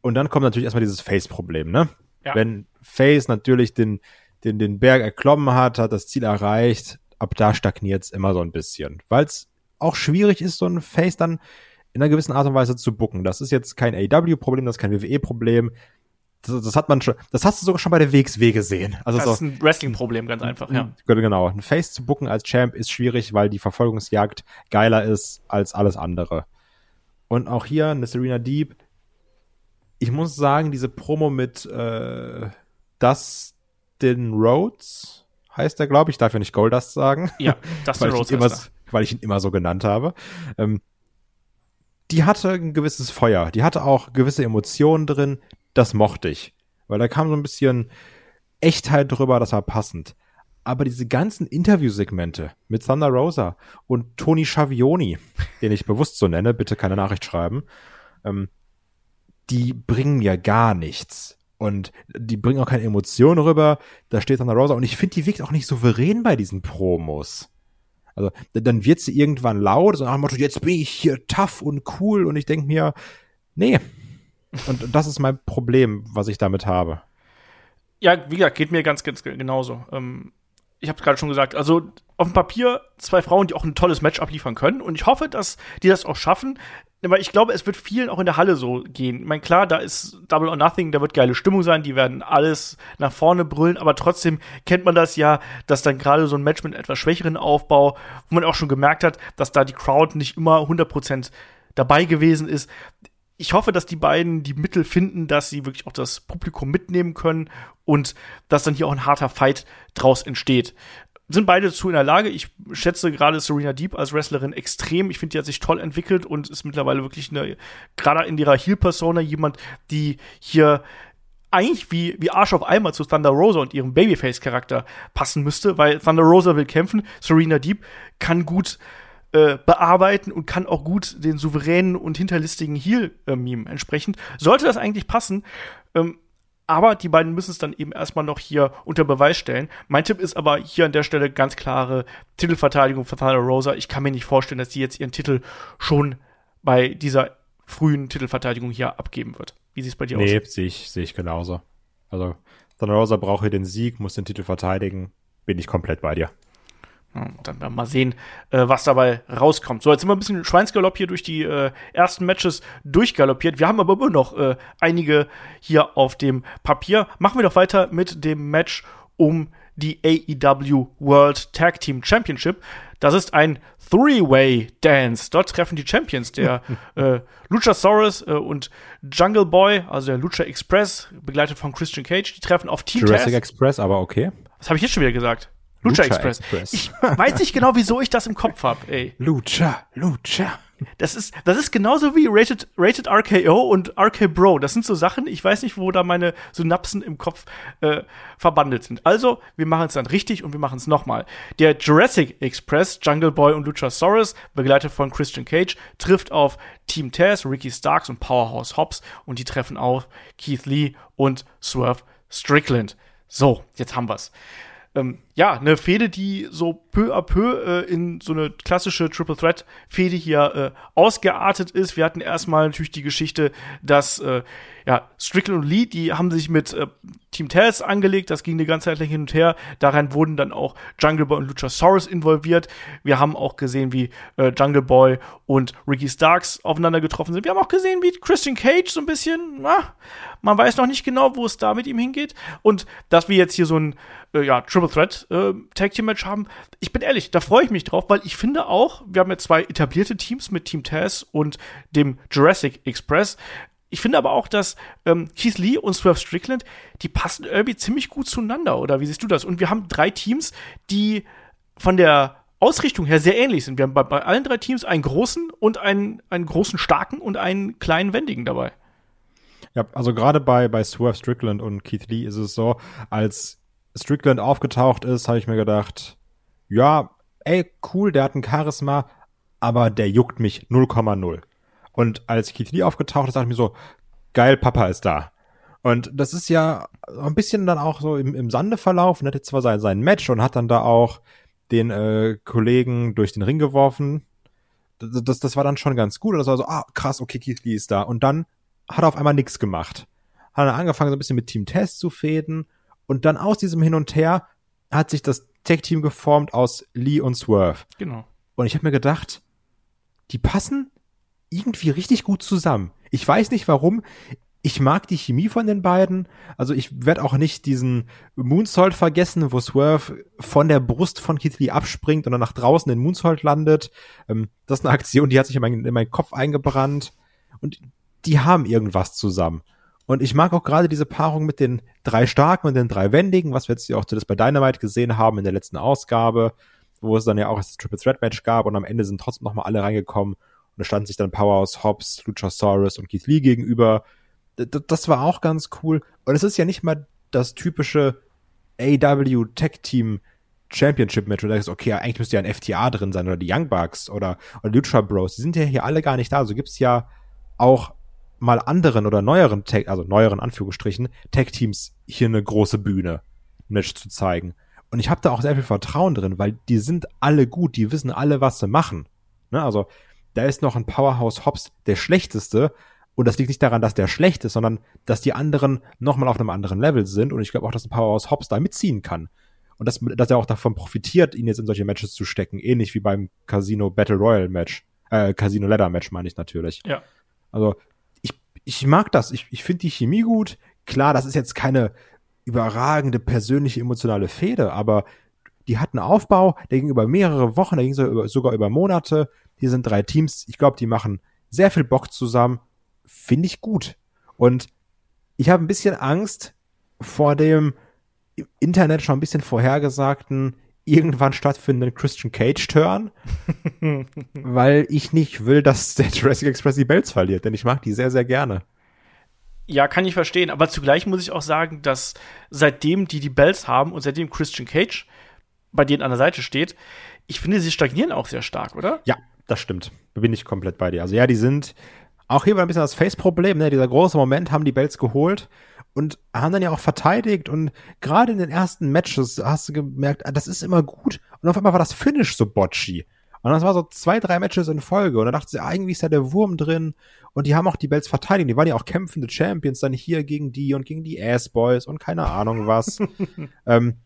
Und dann kommt natürlich erstmal dieses Face-Problem, ne? Ja. Wenn Face natürlich den, den, den Berg erklommen hat, hat das Ziel erreicht, ab da stagniert es immer so ein bisschen. Weil es auch schwierig ist, so ein Face dann in einer gewissen Art und Weise zu bucken. Das ist jetzt kein AW-Problem, das ist kein WWE-Problem das, das, hat man schon, das hast du sogar schon bei der WXW gesehen. Also das so, ist ein Wrestling-Problem, ganz einfach, ja. Genau. Ein Face zu booken als Champ ist schwierig, weil die Verfolgungsjagd geiler ist als alles andere. Und auch hier eine Serena Deep. Ich muss sagen, diese Promo mit äh, Dustin Rhodes heißt er, glaube ich. Darf ja nicht Goldust sagen. Ja, Dustin Rhodes. Immer, weil ich ihn immer so genannt habe. Ähm, die hatte ein gewisses Feuer. Die hatte auch gewisse Emotionen drin das mochte ich. Weil da kam so ein bisschen Echtheit drüber, das war passend. Aber diese ganzen Interviewsegmente mit Thunder Rosa und Tony Schavioni, den ich bewusst so nenne, bitte keine Nachricht schreiben, ähm, die bringen mir gar nichts. Und die bringen auch keine Emotionen rüber. Da steht Thunder Rosa. Und ich finde, die wirkt auch nicht souverän bei diesen Promos. Also, dann wird sie irgendwann laut, so nach dem Motto, jetzt bin ich hier tough und cool. Und ich denke mir, nee, und das ist mein Problem, was ich damit habe. Ja, wie gesagt, geht mir ganz, ganz genauso. Ähm, ich habe gerade schon gesagt, also auf dem Papier zwei Frauen, die auch ein tolles Match abliefern können. Und ich hoffe, dass die das auch schaffen. Weil ich glaube, es wird vielen auch in der Halle so gehen. Ich meine, klar, da ist Double or Nothing, da wird geile Stimmung sein, die werden alles nach vorne brüllen, aber trotzdem kennt man das ja, dass dann gerade so ein Match mit etwas schwächeren Aufbau, wo man auch schon gemerkt hat, dass da die Crowd nicht immer 100% dabei gewesen ist ich hoffe, dass die beiden die Mittel finden, dass sie wirklich auch das Publikum mitnehmen können und dass dann hier auch ein harter Fight draus entsteht. Sind beide dazu in der Lage. Ich schätze gerade Serena Deep als Wrestlerin extrem. Ich finde, die hat sich toll entwickelt und ist mittlerweile wirklich eine, gerade in ihrer Heel-Persona, jemand, die hier eigentlich wie, wie Arsch auf einmal zu Thunder Rosa und ihrem Babyface-Charakter passen müsste, weil Thunder Rosa will kämpfen, Serena Deep kann gut äh, bearbeiten und kann auch gut den souveränen und hinterlistigen Heal-Meme äh, entsprechend. Sollte das eigentlich passen, ähm, aber die beiden müssen es dann eben erstmal noch hier unter Beweis stellen. Mein Tipp ist aber hier an der Stelle ganz klare Titelverteidigung für Thunder Rosa. Ich kann mir nicht vorstellen, dass sie jetzt ihren Titel schon bei dieser frühen Titelverteidigung hier abgeben wird. Wie sieht es bei dir nee, aus? Nee, sehe ich, seh ich genauso. Also Thunder Rosa braucht hier den Sieg, muss den Titel verteidigen. Bin ich komplett bei dir. Dann werden wir mal sehen, äh, was dabei rauskommt. So, jetzt sind wir ein bisschen Schweinsgalopp hier durch die äh, ersten Matches durchgaloppiert. Wir haben aber immer noch äh, einige hier auf dem Papier. Machen wir doch weiter mit dem Match um die AEW World Tag Team Championship. Das ist ein Three-Way Dance. Dort treffen die Champions, der äh, Luchasaurus äh, und Jungle Boy, also der Lucha Express, begleitet von Christian Cage, die treffen auf Team Jurassic. Express, aber okay. Was habe ich jetzt schon wieder gesagt? Lucha, Lucha Express. Express. Ich weiß nicht genau, wieso ich das im Kopf habe, ey. Lucha, Lucha. Das ist, das ist genauso wie Rated, Rated RKO und RK Bro. Das sind so Sachen, ich weiß nicht, wo da meine Synapsen im Kopf äh, verbandelt sind. Also, wir machen es dann richtig und wir machen es nochmal. Der Jurassic Express, Jungle Boy und Luchasaurus, begleitet von Christian Cage, trifft auf Team Taz, Ricky Starks und Powerhouse Hobbs und die treffen auf Keith Lee und Swerve Strickland. So, jetzt haben wir's ähm, ja, eine Fehde, die so peu à peu äh, in so eine klassische Triple Threat Fehde hier äh, ausgeartet ist. Wir hatten erstmal natürlich die Geschichte, dass äh, ja, Strickland und Lee, die haben sich mit äh, Team Taz angelegt, das ging die ganze Zeit hin und her. Daran wurden dann auch Jungle Boy und Luchasaurus involviert. Wir haben auch gesehen, wie äh, Jungle Boy und Ricky Starks aufeinander getroffen sind. Wir haben auch gesehen, wie Christian Cage so ein bisschen, na, man weiß noch nicht genau, wo es da mit ihm hingeht. Und dass wir jetzt hier so ein äh, ja, Triple Threat äh, Tag Team Match haben, ich bin ehrlich, da freue ich mich drauf, weil ich finde auch, wir haben ja zwei etablierte Teams mit Team Taz und dem Jurassic Express. Ich finde aber auch, dass ähm, Keith Lee und Swerve Strickland, die passen irgendwie ziemlich gut zueinander, oder wie siehst du das? Und wir haben drei Teams, die von der Ausrichtung her sehr ähnlich sind. Wir haben bei, bei allen drei Teams einen großen und einen, einen großen starken und einen kleinen wendigen dabei. Ja, also gerade bei, bei Swerve Strickland und Keith Lee ist es so, als Strickland aufgetaucht ist, habe ich mir gedacht, ja, ey, cool, der hat ein Charisma, aber der juckt mich 0,0. Und als Keith Lee aufgetaucht ist, dachte ich mir so, geil, Papa ist da. Und das ist ja ein bisschen dann auch so im, im Sande verlaufen. Er hatte zwar sein, sein Match und hat dann da auch den äh, Kollegen durch den Ring geworfen. Das, das, das war dann schon ganz gut. Und das war so, ah, krass, okay, Keith Lee ist da. Und dann hat er auf einmal nichts gemacht. Hat er angefangen, so ein bisschen mit Team Test zu fäden. Und dann aus diesem Hin und Her hat sich das Tech-Team geformt aus Lee und Swerve. Genau. Und ich habe mir gedacht, die passen irgendwie richtig gut zusammen. Ich weiß nicht warum. Ich mag die Chemie von den beiden. Also ich werde auch nicht diesen Moonsault vergessen, wo Swerve von der Brust von Keith Lee abspringt und dann nach draußen in Moonsault landet. Ähm, das ist eine Aktion, die hat sich in meinen, in meinen Kopf eingebrannt. Und die haben irgendwas zusammen. Und ich mag auch gerade diese Paarung mit den drei Starken und den drei Wendigen, was wir jetzt auch das bei Dynamite gesehen haben in der letzten Ausgabe, wo es dann ja auch das Triple Threat Match gab und am Ende sind trotzdem nochmal alle reingekommen da standen sich dann Powerhouse Hobbs, Luchasaurus und Keith Lee gegenüber. Das war auch ganz cool. Und es ist ja nicht mal das typische AW Tech Team Championship Match, wo du sagst, okay, eigentlich müsste ja ein FTA drin sein oder die Young Bucks oder, oder Lucha Bros. Die sind ja hier alle gar nicht da. Also gibt's ja auch mal anderen oder neueren Tech, also neueren Anführungsstrichen, Tech Teams hier eine große Bühne, Match zu zeigen. Und ich habe da auch sehr viel Vertrauen drin, weil die sind alle gut, die wissen alle, was sie machen. Ne? Also da ist noch ein Powerhouse Hobbs der schlechteste. Und das liegt nicht daran, dass der schlecht ist, sondern dass die anderen nochmal auf einem anderen Level sind. Und ich glaube auch, dass ein Powerhouse Hobbs da mitziehen kann. Und dass, dass er auch davon profitiert, ihn jetzt in solche Matches zu stecken. Ähnlich wie beim Casino Battle Royale Match. Äh, Casino Ladder Match meine ich natürlich. Ja. Also, ich, mag das. Ich, ich finde die Chemie gut. Klar, das ist jetzt keine überragende persönliche emotionale Fehde, aber die hat einen Aufbau, der ging über mehrere Wochen, der ging sogar über Monate. Hier sind drei Teams. Ich glaube, die machen sehr viel Bock zusammen. Finde ich gut. Und ich habe ein bisschen Angst vor dem Internet schon ein bisschen vorhergesagten irgendwann stattfindenden Christian Cage Turn, weil ich nicht will, dass der Jurassic Express die Bells verliert, denn ich mag die sehr, sehr gerne. Ja, kann ich verstehen. Aber zugleich muss ich auch sagen, dass seitdem die die Bells haben und seitdem Christian Cage bei denen an der Seite steht, ich finde, sie stagnieren auch sehr stark, oder? Ja, das stimmt. Bin ich komplett bei dir. Also ja, die sind auch hier war ein bisschen das Face-Problem, ne? Dieser große Moment haben die Bells geholt und haben dann ja auch verteidigt und gerade in den ersten Matches hast du gemerkt, ah, das ist immer gut und auf einmal war das Finish so botchy. Und das war so zwei, drei Matches in Folge und da dachte sie, eigentlich ist ja der Wurm drin und die haben auch die Bells verteidigt. Die waren ja auch kämpfende Champions dann hier gegen die und gegen die Ass-Boys und keine Ahnung was. ähm,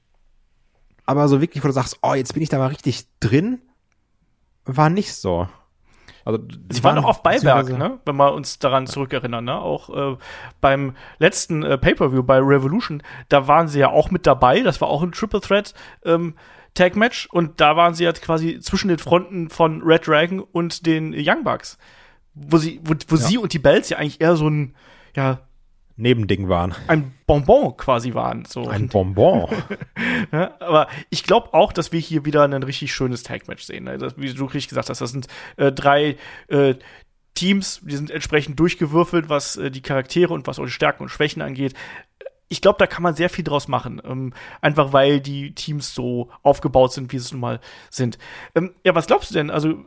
aber so wirklich, wo du sagst, oh, jetzt bin ich da mal richtig drin, war nicht so. Also, sie waren, waren auch auf Beiwerk, ne? wenn wir uns daran zurückerinnern. Ne? Auch äh, beim letzten äh, Pay-Per-View bei Revolution, da waren sie ja auch mit dabei. Das war auch ein Triple Threat ähm, Tag Match. Und da waren sie jetzt quasi zwischen den Fronten von Red Dragon und den Young Bucks. Wo sie, wo, wo ja. sie und die Bells ja eigentlich eher so ein, ja, Nebending waren. Ein Bonbon quasi waren. So. Ein Bonbon. ja, aber ich glaube auch, dass wir hier wieder ein richtig schönes Tag-Match sehen. Also, wie du richtig gesagt hast, das sind äh, drei äh, Teams, die sind entsprechend durchgewürfelt, was äh, die Charaktere und was die Stärken und Schwächen angeht. Ich glaube, da kann man sehr viel draus machen. Ähm, einfach weil die Teams so aufgebaut sind, wie sie es nun mal sind. Ähm, ja, was glaubst du denn? Also,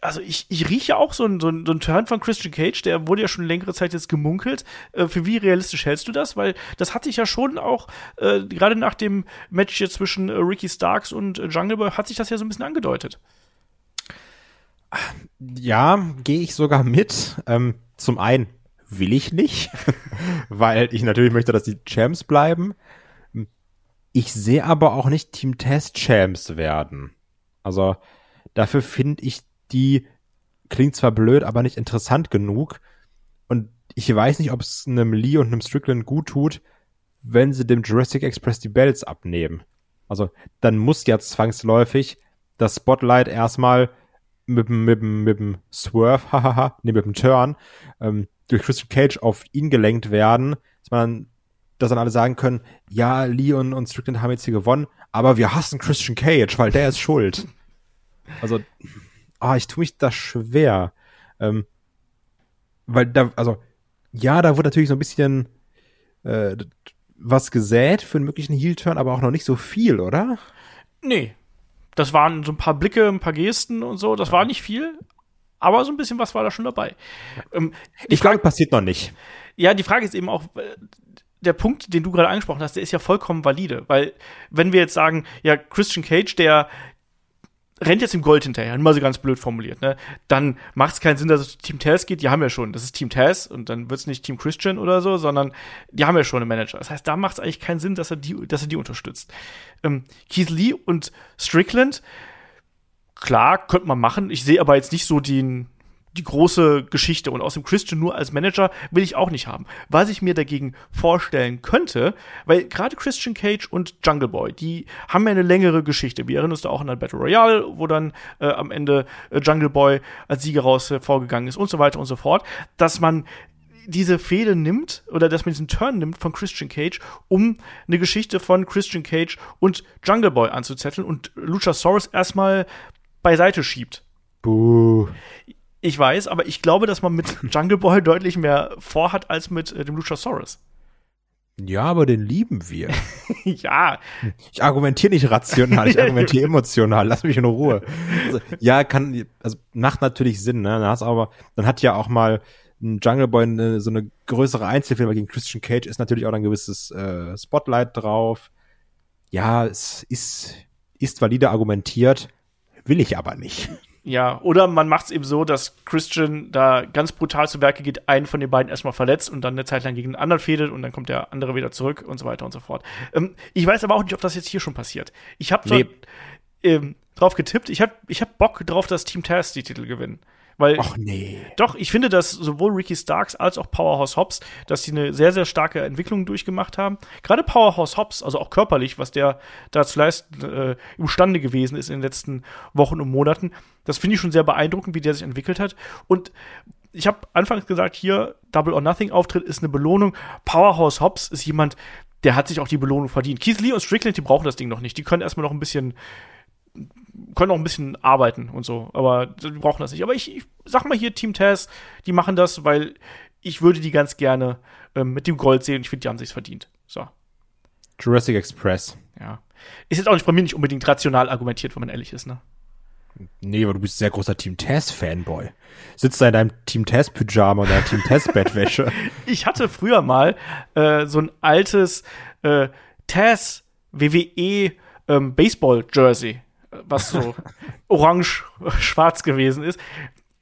also ich, ich rieche auch so einen so so ein Turn von Christian Cage, der wurde ja schon längere Zeit jetzt gemunkelt. Äh, für wie realistisch hältst du das? Weil das hatte ich ja schon auch, äh, gerade nach dem Match hier zwischen äh, Ricky Starks und äh, Jungle Boy, hat sich das ja so ein bisschen angedeutet. Ja, gehe ich sogar mit. Ähm, zum einen will ich nicht, weil ich natürlich möchte, dass die Champs bleiben. Ich sehe aber auch nicht Team Test Champs werden. Also dafür finde ich die klingt zwar blöd, aber nicht interessant genug. Und ich weiß nicht, ob es einem Lee und einem Strickland gut tut, wenn sie dem Jurassic Express die Bells abnehmen. Also dann muss ja zwangsläufig das Spotlight erstmal mit dem, mit mit dem Swerve, hahaha, nee, mit dem Turn, ähm, durch Christian Cage auf ihn gelenkt werden, dass man dass dann alle sagen können, ja, Lee und, und Strickland haben jetzt hier gewonnen, aber wir hassen Christian Cage, weil der ist schuld. Also, ah, ich tue mich da schwer. Ähm, weil da, also, ja, da wurde natürlich so ein bisschen äh, was gesät für einen möglichen Heel-Turn, aber auch noch nicht so viel, oder? Nee. Das waren so ein paar Blicke, ein paar Gesten und so, das war nicht viel, aber so ein bisschen was war da schon dabei. Ähm, ich glaube, passiert noch nicht. Ja, die Frage ist eben auch, äh, der Punkt, den du gerade angesprochen hast, der ist ja vollkommen valide, weil wenn wir jetzt sagen, ja, Christian Cage, der rennt jetzt im Gold hinterher, mal so ganz blöd formuliert, ne? Dann macht es keinen Sinn, dass es Team Taz geht. Die haben ja schon, das ist Team Taz und dann wird es nicht Team Christian oder so, sondern die haben ja schon einen Manager. Das heißt, da macht es eigentlich keinen Sinn, dass er die, dass er die unterstützt. Ähm, Keith Lee und Strickland, klar, könnte man machen. Ich sehe aber jetzt nicht so den, die große Geschichte und aus dem Christian nur als Manager will ich auch nicht haben. Was ich mir dagegen vorstellen könnte, weil gerade Christian Cage und Jungle Boy, die haben ja eine längere Geschichte. Wir erinnern uns da auch an ein Battle Royale, wo dann äh, am Ende äh, Jungle Boy als Sieger raus hervorgegangen ist und so weiter und so fort, dass man diese Fehde nimmt oder dass man diesen Turn nimmt von Christian Cage, um eine Geschichte von Christian Cage und Jungle Boy anzuzetteln und Luchasaurus erstmal beiseite schiebt. Buh. Ich weiß, aber ich glaube, dass man mit Jungle Boy deutlich mehr vorhat als mit äh, dem Luchasaurus. Ja, aber den lieben wir. ja. Ich argumentiere nicht rational, ich argumentiere emotional. Lass mich in Ruhe. Also, ja, kann, also macht natürlich Sinn, ne? Dann, hast aber, dann hat ja auch mal ein Jungle Boy eine, so eine größere Einzelfilm gegen Christian Cage ist natürlich auch ein gewisses äh, Spotlight drauf. Ja, es ist, ist valide argumentiert, will ich aber nicht. Ja, oder man macht es eben so, dass Christian da ganz brutal zu Werke geht, einen von den beiden erstmal verletzt und dann eine Zeit lang gegen den anderen fädelt und dann kommt der andere wieder zurück und so weiter und so fort. Ähm, ich weiß aber auch nicht, ob das jetzt hier schon passiert. Ich habe nee. ähm, drauf getippt, ich habe ich hab Bock drauf, dass Team Taz die Titel gewinnen. Weil, Ach nee. Doch, ich finde, dass sowohl Ricky Starks als auch Powerhouse Hobbs, dass sie eine sehr, sehr starke Entwicklung durchgemacht haben. Gerade Powerhouse Hobbs, also auch körperlich, was der da zu leisten äh, imstande gewesen ist in den letzten Wochen und Monaten, das finde ich schon sehr beeindruckend, wie der sich entwickelt hat. Und ich habe anfangs gesagt, hier Double or Nothing Auftritt ist eine Belohnung. Powerhouse Hobbs ist jemand, der hat sich auch die Belohnung verdient. Keith Lee und Strickland, die brauchen das Ding noch nicht. Die können erstmal noch ein bisschen können auch ein bisschen arbeiten und so, aber die brauchen das nicht. Aber ich, ich sag mal hier, Team Taz, die machen das, weil ich würde die ganz gerne ähm, mit dem Gold sehen. Ich finde, die haben sich's verdient. So. Jurassic Express. Ja. Ist jetzt auch nicht von mir nicht unbedingt rational argumentiert, wenn man ehrlich ist, ne? Nee, aber du bist ein sehr großer Team Taz-Fanboy. Sitzt da in deinem Team Taz-Pyjama oder Team Taz-Bettwäsche. ich hatte früher mal äh, so ein altes äh, Taz WWE ähm, Baseball-Jersey was so orange-schwarz gewesen ist.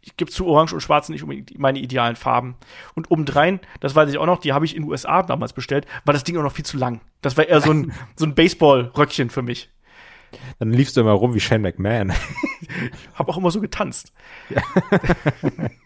Ich gebe zu, Orange und Schwarz sind nicht unbedingt meine idealen Farben. Und obendrein, das weiß ich auch noch, die habe ich in den USA damals bestellt, war das Ding auch noch viel zu lang. Das war eher so ein, so ein Baseball-Röckchen für mich. Dann liefst du immer rum wie Shane McMahon. Ich habe auch immer so getanzt. Ja.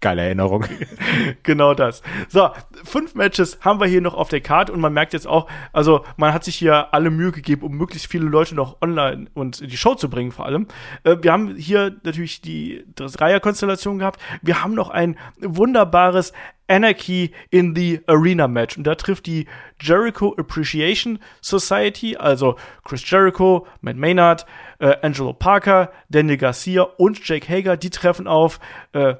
Geile Erinnerung. genau das. So, fünf Matches haben wir hier noch auf der Karte und man merkt jetzt auch, also man hat sich hier alle Mühe gegeben, um möglichst viele Leute noch online und in die Show zu bringen, vor allem. Äh, wir haben hier natürlich die Dreierkonstellation gehabt. Wir haben noch ein wunderbares Anarchy in the Arena Match. Und da trifft die Jericho Appreciation Society, also Chris Jericho, Matt Maynard, äh, Angelo Parker, Daniel Garcia und Jake Hager, die treffen auf äh,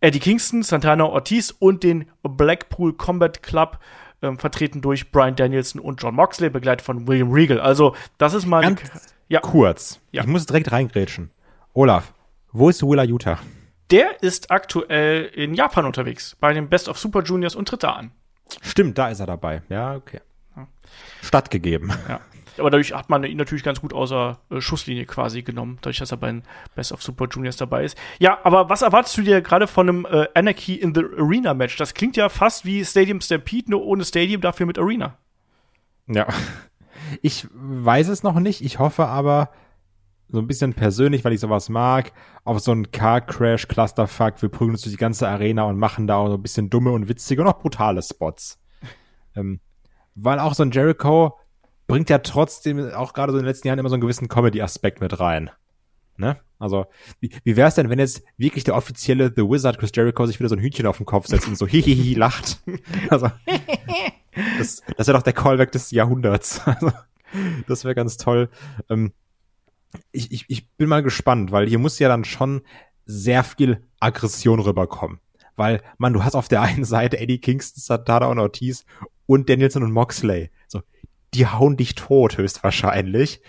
Eddie Kingston, Santana Ortiz und den Blackpool Combat Club, äh, vertreten durch Brian Danielson und John Moxley, begleitet von William Regal. Also, das ist mal. Ganz ja. kurz. Ja. Ich muss direkt reingrätschen. Olaf, wo ist Willa Utah? Der ist aktuell in Japan unterwegs, bei den Best of Super Juniors und tritt da an. Stimmt, da ist er dabei. Ja, okay. Stattgegeben. Ja. Aber dadurch hat man ihn natürlich ganz gut außer äh, Schusslinie quasi genommen, dadurch, dass er bei den Best of Super Juniors dabei ist. Ja, aber was erwartest du dir gerade von einem äh, Anarchy in the Arena Match? Das klingt ja fast wie Stadium Stampede, nur ohne Stadium, dafür mit Arena. Ja. Ich weiß es noch nicht. Ich hoffe aber, so ein bisschen persönlich, weil ich sowas mag, auf so einen Car Crash Clusterfuck. Wir prügeln uns durch die ganze Arena und machen da auch so ein bisschen dumme und witzige und auch brutale Spots. ähm, weil auch so ein Jericho bringt ja trotzdem auch gerade so in den letzten Jahren immer so einen gewissen Comedy-Aspekt mit rein. Ne? Also, wie, wie wäre es denn, wenn jetzt wirklich der offizielle The Wizard Chris Jericho sich wieder so ein Hühnchen auf den Kopf setzt und so hihihi lacht? Also, das, das wäre doch der Callback des Jahrhunderts. Also, das wäre ganz toll. Ähm, ich, ich, ich bin mal gespannt, weil hier muss ja dann schon sehr viel Aggression rüberkommen. Weil, man, du hast auf der einen Seite Eddie Kingston, Santana und Ortiz und Danielson und Moxley. So, die hauen dich tot, höchstwahrscheinlich.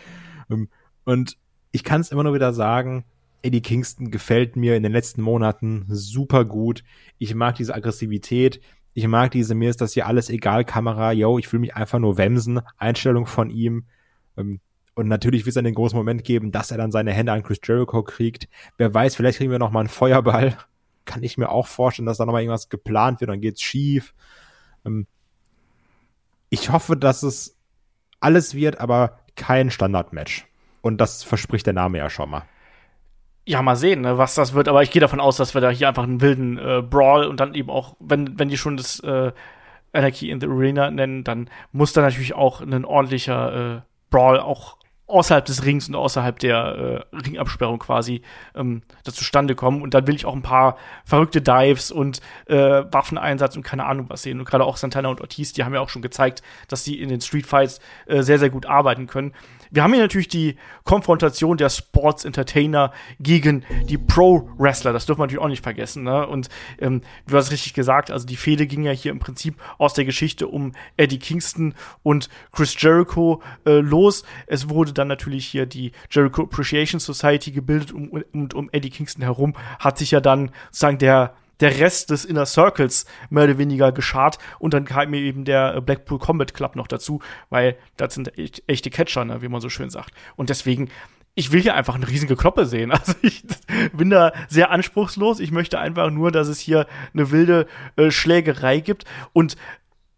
Ähm, und ich kann es immer nur wieder sagen, Eddie Kingston gefällt mir in den letzten Monaten super gut. Ich mag diese Aggressivität. Ich mag diese, mir ist das hier alles egal, Kamera, yo, ich will mich einfach nur wemsen, Einstellung von ihm. Ähm, und natürlich wird es dann den großen Moment geben, dass er dann seine Hände an Chris Jericho kriegt. Wer weiß, vielleicht kriegen wir noch mal einen Feuerball. Kann ich mir auch vorstellen, dass da noch mal irgendwas geplant wird, dann geht's schief. Ähm, ich hoffe, dass es alles wird, aber kein Standardmatch. Und das verspricht der Name ja schon mal. Ja, mal sehen, ne, was das wird. Aber ich gehe davon aus, dass wir da hier einfach einen wilden äh, Brawl und dann eben auch, wenn, wenn die schon das äh, Anarchy in the Arena nennen, dann muss da natürlich auch ein ordentlicher äh, Brawl auch außerhalb des Rings und außerhalb der äh, Ringabsperrung quasi ähm, das zustande kommen. Und dann will ich auch ein paar verrückte Dives und äh, Waffeneinsatz und keine Ahnung was sehen. Und gerade auch Santana und Ortiz, die haben ja auch schon gezeigt, dass sie in den Streetfights äh, sehr, sehr gut arbeiten können. Wir haben hier natürlich die Konfrontation der Sports Entertainer gegen die Pro Wrestler. Das dürfen wir natürlich auch nicht vergessen. Ne? Und ähm, du hast richtig gesagt, also die Fehde ging ja hier im Prinzip aus der Geschichte um Eddie Kingston und Chris Jericho äh, los. Es wurde dann natürlich hier die Jericho Appreciation Society gebildet und um, um, um Eddie Kingston herum hat sich ja dann sozusagen der der Rest des Inner Circles mehr oder weniger geschart und dann kam mir eben der äh, Blackpool Combat Club noch dazu, weil das sind echte Catcher, ne, wie man so schön sagt. Und deswegen ich will hier einfach eine riesige Kloppe sehen. Also ich bin da sehr anspruchslos. Ich möchte einfach nur, dass es hier eine wilde äh, Schlägerei gibt. Und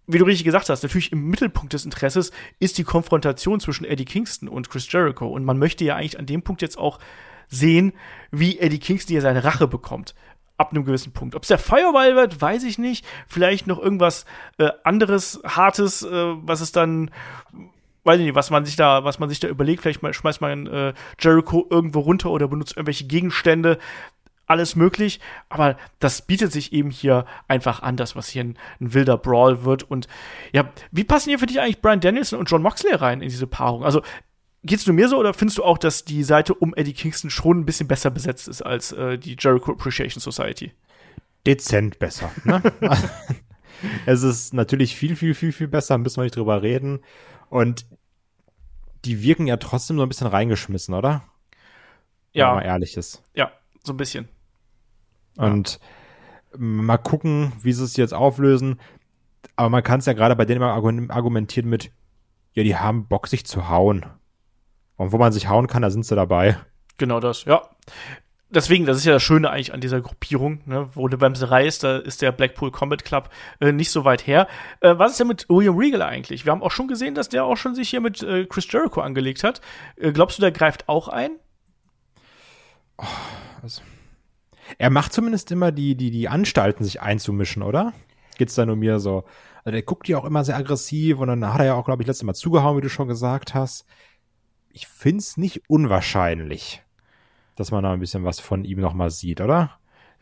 wie du richtig gesagt hast, natürlich im Mittelpunkt des Interesses ist die Konfrontation zwischen Eddie Kingston und Chris Jericho. Und man möchte ja eigentlich an dem Punkt jetzt auch sehen, wie Eddie Kingston hier seine Rache bekommt ab einem gewissen Punkt. Ob es der Feuerball wird, weiß ich nicht. Vielleicht noch irgendwas äh, anderes, hartes, äh, was es dann, weiß ich nicht, was man sich da, was man sich da überlegt. Vielleicht mal, schmeißt man äh, Jericho irgendwo runter oder benutzt irgendwelche Gegenstände. Alles möglich, aber das bietet sich eben hier einfach an, das, was hier ein, ein wilder Brawl wird. Und ja, wie passen hier für dich eigentlich Brian Danielson und John Moxley rein in diese Paarung? Also Geht's nur mir so oder findest du auch, dass die Seite um Eddie Kingston schon ein bisschen besser besetzt ist als äh, die Jericho Appreciation Society? Dezent besser. Ne? es ist natürlich viel, viel, viel, viel besser, müssen wir nicht drüber reden. Und die wirken ja trotzdem so ein bisschen reingeschmissen, oder? Ja. Wenn man ehrlich ist. Ja, so ein bisschen. Und ja. mal gucken, wie sie es jetzt auflösen. Aber man kann es ja gerade bei denen immer argumentieren mit, ja, die haben Bock, sich zu hauen. Und wo man sich hauen kann, da sind sie dabei. Genau das, ja. Deswegen, das ist ja das Schöne eigentlich an dieser Gruppierung, ne? wo eine Wemserei ist, da ist der Blackpool Combat Club äh, nicht so weit her. Äh, was ist denn mit William Regal eigentlich? Wir haben auch schon gesehen, dass der auch schon sich hier mit äh, Chris Jericho angelegt hat. Äh, glaubst du, der greift auch ein? Oh, also. Er macht zumindest immer die, die, die Anstalten, sich einzumischen, oder? Geht's da nur mir so? Also der guckt ja auch immer sehr aggressiv und dann hat er ja auch, glaube ich, letztes Mal zugehauen, wie du schon gesagt hast. Ich find's nicht unwahrscheinlich, dass man da ein bisschen was von ihm nochmal sieht, oder?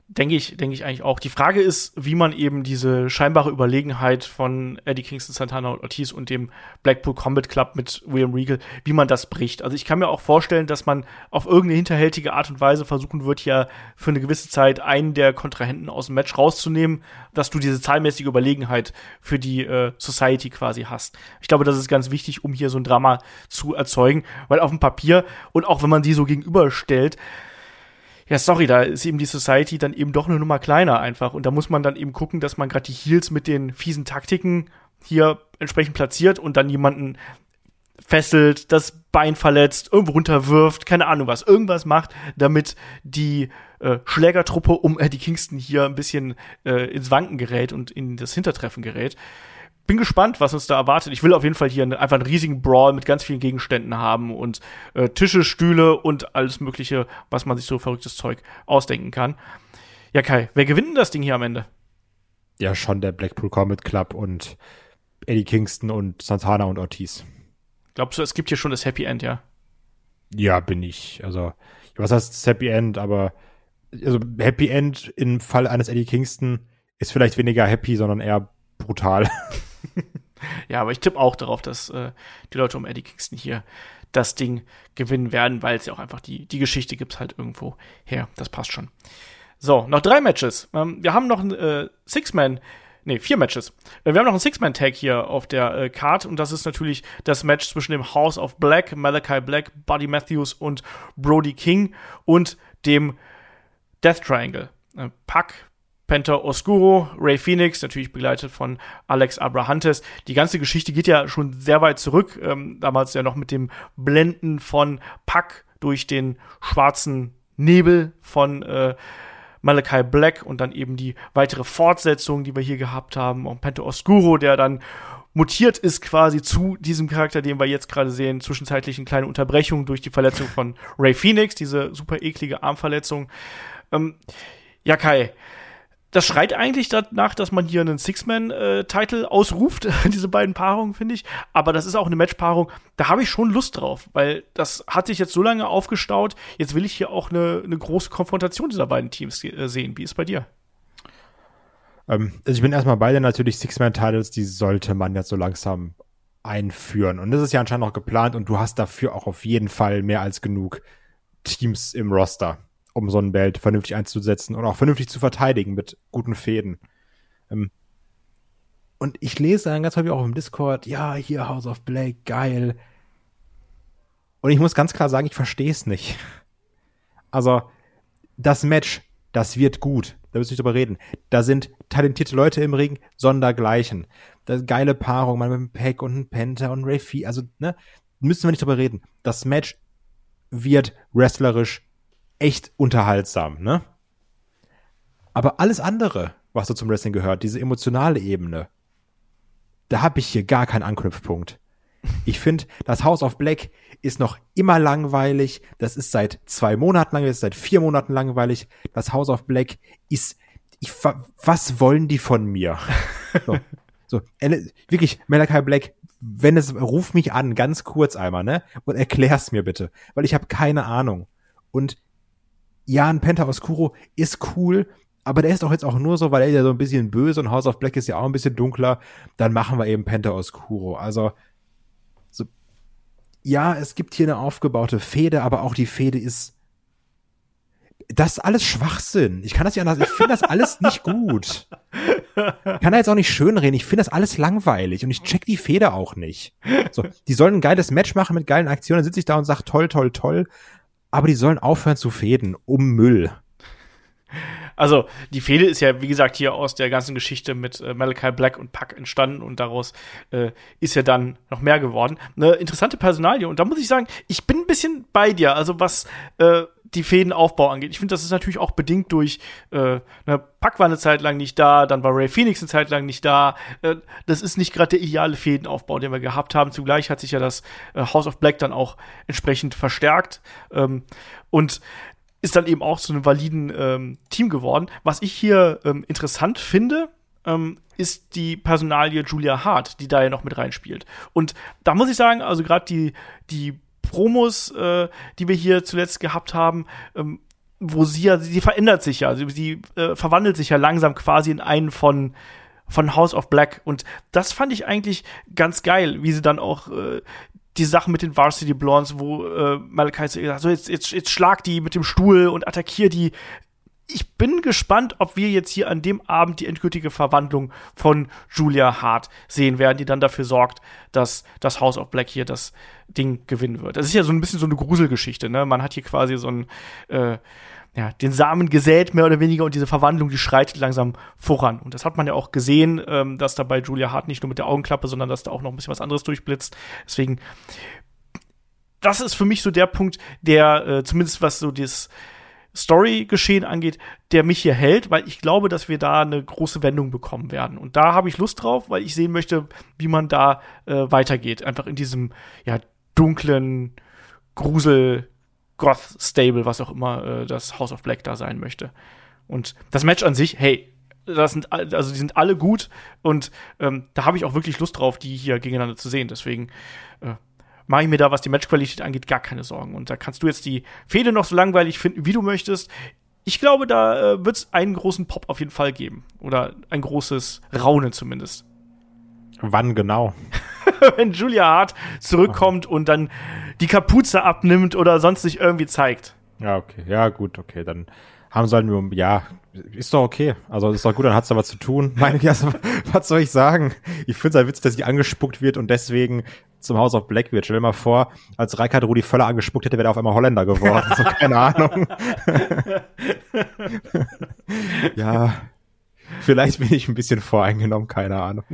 Denke ich, denke ich eigentlich auch. Die Frage ist, wie man eben diese scheinbare Überlegenheit von Eddie Kingston, Santana und Ortiz und dem Blackpool Combat Club mit William Regal, wie man das bricht. Also ich kann mir auch vorstellen, dass man auf irgendeine hinterhältige Art und Weise versuchen wird, ja für eine gewisse Zeit einen der Kontrahenten aus dem Match rauszunehmen, dass du diese zahlmäßige Überlegenheit für die äh, Society quasi hast. Ich glaube, das ist ganz wichtig, um hier so ein Drama zu erzeugen, weil auf dem Papier und auch wenn man die so gegenüberstellt, ja, sorry, da ist eben die Society dann eben doch eine Nummer kleiner einfach. Und da muss man dann eben gucken, dass man gerade die Heels mit den fiesen Taktiken hier entsprechend platziert und dann jemanden fesselt, das Bein verletzt, irgendwo runterwirft, keine Ahnung was, irgendwas macht, damit die äh, Schlägertruppe um Eddie Kingston hier ein bisschen äh, ins Wanken gerät und in das Hintertreffen gerät bin gespannt, was uns da erwartet. Ich will auf jeden Fall hier einfach einen riesigen Brawl mit ganz vielen Gegenständen haben und äh, Tische, Stühle und alles Mögliche, was man sich so verrücktes Zeug ausdenken kann. Ja, Kai, wer gewinnt denn das Ding hier am Ende? Ja, schon der Blackpool Comet Club und Eddie Kingston und Santana und Ortiz. Glaubst du, es gibt hier schon das Happy End, ja? Ja, bin ich. Also, was heißt das Happy End, aber also Happy End im Fall eines Eddie Kingston ist vielleicht weniger happy, sondern eher brutal. ja, aber ich tippe auch darauf, dass äh, die Leute um Eddie Kingston hier das Ding gewinnen werden, weil es ja auch einfach die, die Geschichte gibt halt irgendwo her. Das passt schon. So, noch drei Matches. Ähm, wir haben noch ein äh, Six-Man, nee, vier Matches. Äh, wir haben noch ein Six-Man-Tag hier auf der äh, Card und das ist natürlich das Match zwischen dem House of Black, Malachi Black, Buddy Matthews und Brody King und dem Death Triangle. Äh, Pack, Penta Oscuro, Ray Phoenix, natürlich begleitet von Alex Abrahantes. Die ganze Geschichte geht ja schon sehr weit zurück, ähm, damals ja noch mit dem Blenden von Pack durch den schwarzen Nebel von äh, Malachi Black und dann eben die weitere Fortsetzung, die wir hier gehabt haben, und Penta Oscuro, der dann mutiert ist quasi zu diesem Charakter, den wir jetzt gerade sehen, zwischenzeitlich eine kleine Unterbrechung durch die Verletzung von Ray Phoenix, diese super eklige Armverletzung. Ähm, ja, Kai, das schreit eigentlich danach, dass man hier einen Six-Man-Title äh, ausruft, diese beiden Paarungen, finde ich. Aber das ist auch eine Match-Paarung, da habe ich schon Lust drauf, weil das hat sich jetzt so lange aufgestaut. Jetzt will ich hier auch eine, eine große Konfrontation dieser beiden Teams äh, sehen. Wie ist bei dir? Ähm, also ich bin erstmal bei dir natürlich Six-Man-Titles, die sollte man jetzt so langsam einführen. Und das ist ja anscheinend noch geplant und du hast dafür auch auf jeden Fall mehr als genug Teams im Roster um so ein Belt vernünftig einzusetzen und auch vernünftig zu verteidigen mit guten Fäden. Ähm, und ich lese dann ganz häufig auch im Discord, ja, hier House of Blake, geil. Und ich muss ganz klar sagen, ich verstehe es nicht. Also, das Match, das wird gut. Da müssen wir nicht drüber reden. Da sind talentierte Leute im Ring, sondergleichen. Das geile Paarung, man mit einem Pack und einem Penta und Ray Fee. Also, ne, müssen wir nicht drüber reden. Das Match wird wrestlerisch echt unterhaltsam, ne? Aber alles andere, was so zum Wrestling gehört, diese emotionale Ebene, da habe ich hier gar keinen Anknüpfpunkt. Ich finde, das House of Black ist noch immer langweilig. Das ist seit zwei Monaten langweilig, das ist seit vier Monaten langweilig. Das House of Black ist, ich, was wollen die von mir? So, so wirklich, Malachi Black, wenn es, ruf mich an, ganz kurz einmal, ne? Und erklär's mir bitte, weil ich habe keine Ahnung. Und ja, ein Penta Oscuro ist cool, aber der ist doch jetzt auch nur so, weil er ja so ein bisschen böse und House of Black ist ja auch ein bisschen dunkler, dann machen wir eben Penta Oscuro. Also, so, ja, es gibt hier eine aufgebaute Fehde, aber auch die Fehde ist, das ist alles Schwachsinn. Ich kann das ja anders, ich finde das alles nicht gut. Ich kann da jetzt auch nicht schönreden. Ich finde das alles langweilig und ich check die Fehde auch nicht. So, die sollen ein geiles Match machen mit geilen Aktionen, dann sitze ich da und sag toll, toll, toll aber die sollen aufhören zu fäden um Müll. Also, die Fehde ist ja, wie gesagt, hier aus der ganzen Geschichte mit äh, Malachi Black und Puck entstanden und daraus äh, ist ja dann noch mehr geworden. Eine interessante Personalie und da muss ich sagen, ich bin ein bisschen bei dir, also was äh, die Fädenaufbau angeht. Ich finde, das ist natürlich auch bedingt durch, äh, ne, Puck war eine Zeit lang nicht da, dann war Ray Phoenix eine Zeit lang nicht da. Äh, das ist nicht gerade der ideale Fädenaufbau, den wir gehabt haben. Zugleich hat sich ja das äh, House of Black dann auch entsprechend verstärkt. Ähm, und ist dann eben auch zu einem validen ähm, Team geworden. Was ich hier ähm, interessant finde, ähm, ist die Personalie Julia Hart, die da ja noch mit reinspielt. Und da muss ich sagen, also gerade die, die Promos, äh, die wir hier zuletzt gehabt haben, ähm, wo sie ja, sie verändert sich ja, sie, sie äh, verwandelt sich ja langsam quasi in einen von von House of Black und das fand ich eigentlich ganz geil, wie sie dann auch äh, die Sachen mit den Varsity Blondes, wo äh, Malachi sagt, so jetzt, jetzt, jetzt schlag die mit dem Stuhl und attackier die. Ich bin gespannt, ob wir jetzt hier an dem Abend die endgültige Verwandlung von Julia Hart sehen werden, die dann dafür sorgt, dass das House of Black hier das Ding gewinnen wird. Das ist ja so ein bisschen so eine Gruselgeschichte, ne? Man hat hier quasi so ein äh, ja, den Samen gesät, mehr oder weniger, und diese Verwandlung, die schreitet langsam voran. Und das hat man ja auch gesehen, ähm, dass da bei Julia Hart nicht nur mit der Augenklappe, sondern dass da auch noch ein bisschen was anderes durchblitzt. Deswegen, das ist für mich so der Punkt, der, äh, zumindest was so das Story-Geschehen angeht, der mich hier hält, weil ich glaube, dass wir da eine große Wendung bekommen werden. Und da habe ich Lust drauf, weil ich sehen möchte, wie man da äh, weitergeht. Einfach in diesem, ja, dunklen Grusel, Goth-Stable, was auch immer äh, das House of Black da sein möchte. Und das Match an sich, hey, das sind also die sind alle gut und ähm, da habe ich auch wirklich Lust drauf, die hier gegeneinander zu sehen. Deswegen äh, mache ich mir da, was die Matchqualität angeht, gar keine Sorgen. Und da kannst du jetzt die Fehde noch so langweilig finden, wie du möchtest. Ich glaube, da äh, wird es einen großen Pop auf jeden Fall geben. Oder ein großes Raunen zumindest. Wann genau? Wenn Julia Hart zurückkommt oh. und dann die Kapuze abnimmt oder sonst sich irgendwie zeigt. Ja, okay. Ja, gut, okay. Dann haben sie halt ja, ist doch okay. Also ist doch gut, dann hat's da was zu tun. Meine ich, also, was soll ich sagen? Ich finde es halt witzig, dass sie angespuckt wird und deswegen zum House of Black wird. Stell dir mal vor, als Reikard Rudi Völler angespuckt hätte, wäre er auf einmal Holländer geworden. so, keine Ahnung. ja, vielleicht bin ich ein bisschen voreingenommen, keine Ahnung.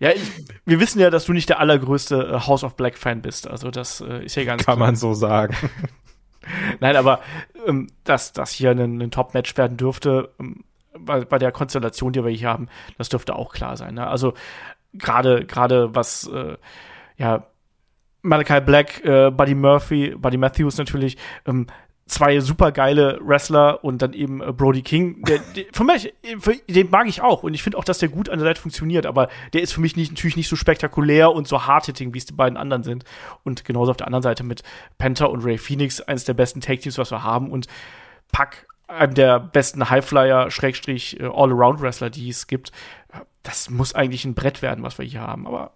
Ja, ich, wir wissen ja, dass du nicht der allergrößte äh, House of Black Fan bist. Also das äh, ist ja ganz Kann klar. man so sagen. Nein, aber ähm, dass das hier ein, ein Top-Match werden dürfte, ähm, bei, bei der Konstellation, die wir hier haben, das dürfte auch klar sein. Ne? Also gerade gerade was äh, ja Malachi Black, äh, Buddy Murphy, Buddy Matthews natürlich, ähm, zwei super geile Wrestler und dann eben äh, Brody King. Der, der, für mich, für, den mag ich auch und ich finde auch, dass der gut an der Seite funktioniert, aber der ist für mich nicht, natürlich nicht so spektakulär und so hard-hitting, wie es die beiden anderen sind. Und genauso auf der anderen Seite mit Panther und Ray Phoenix, eines der besten Tag-Teams, was wir haben und Pack, einem der besten Highflyer, Schrägstrich, äh, All-Around-Wrestler, die es gibt. Das muss eigentlich ein Brett werden, was wir hier haben, aber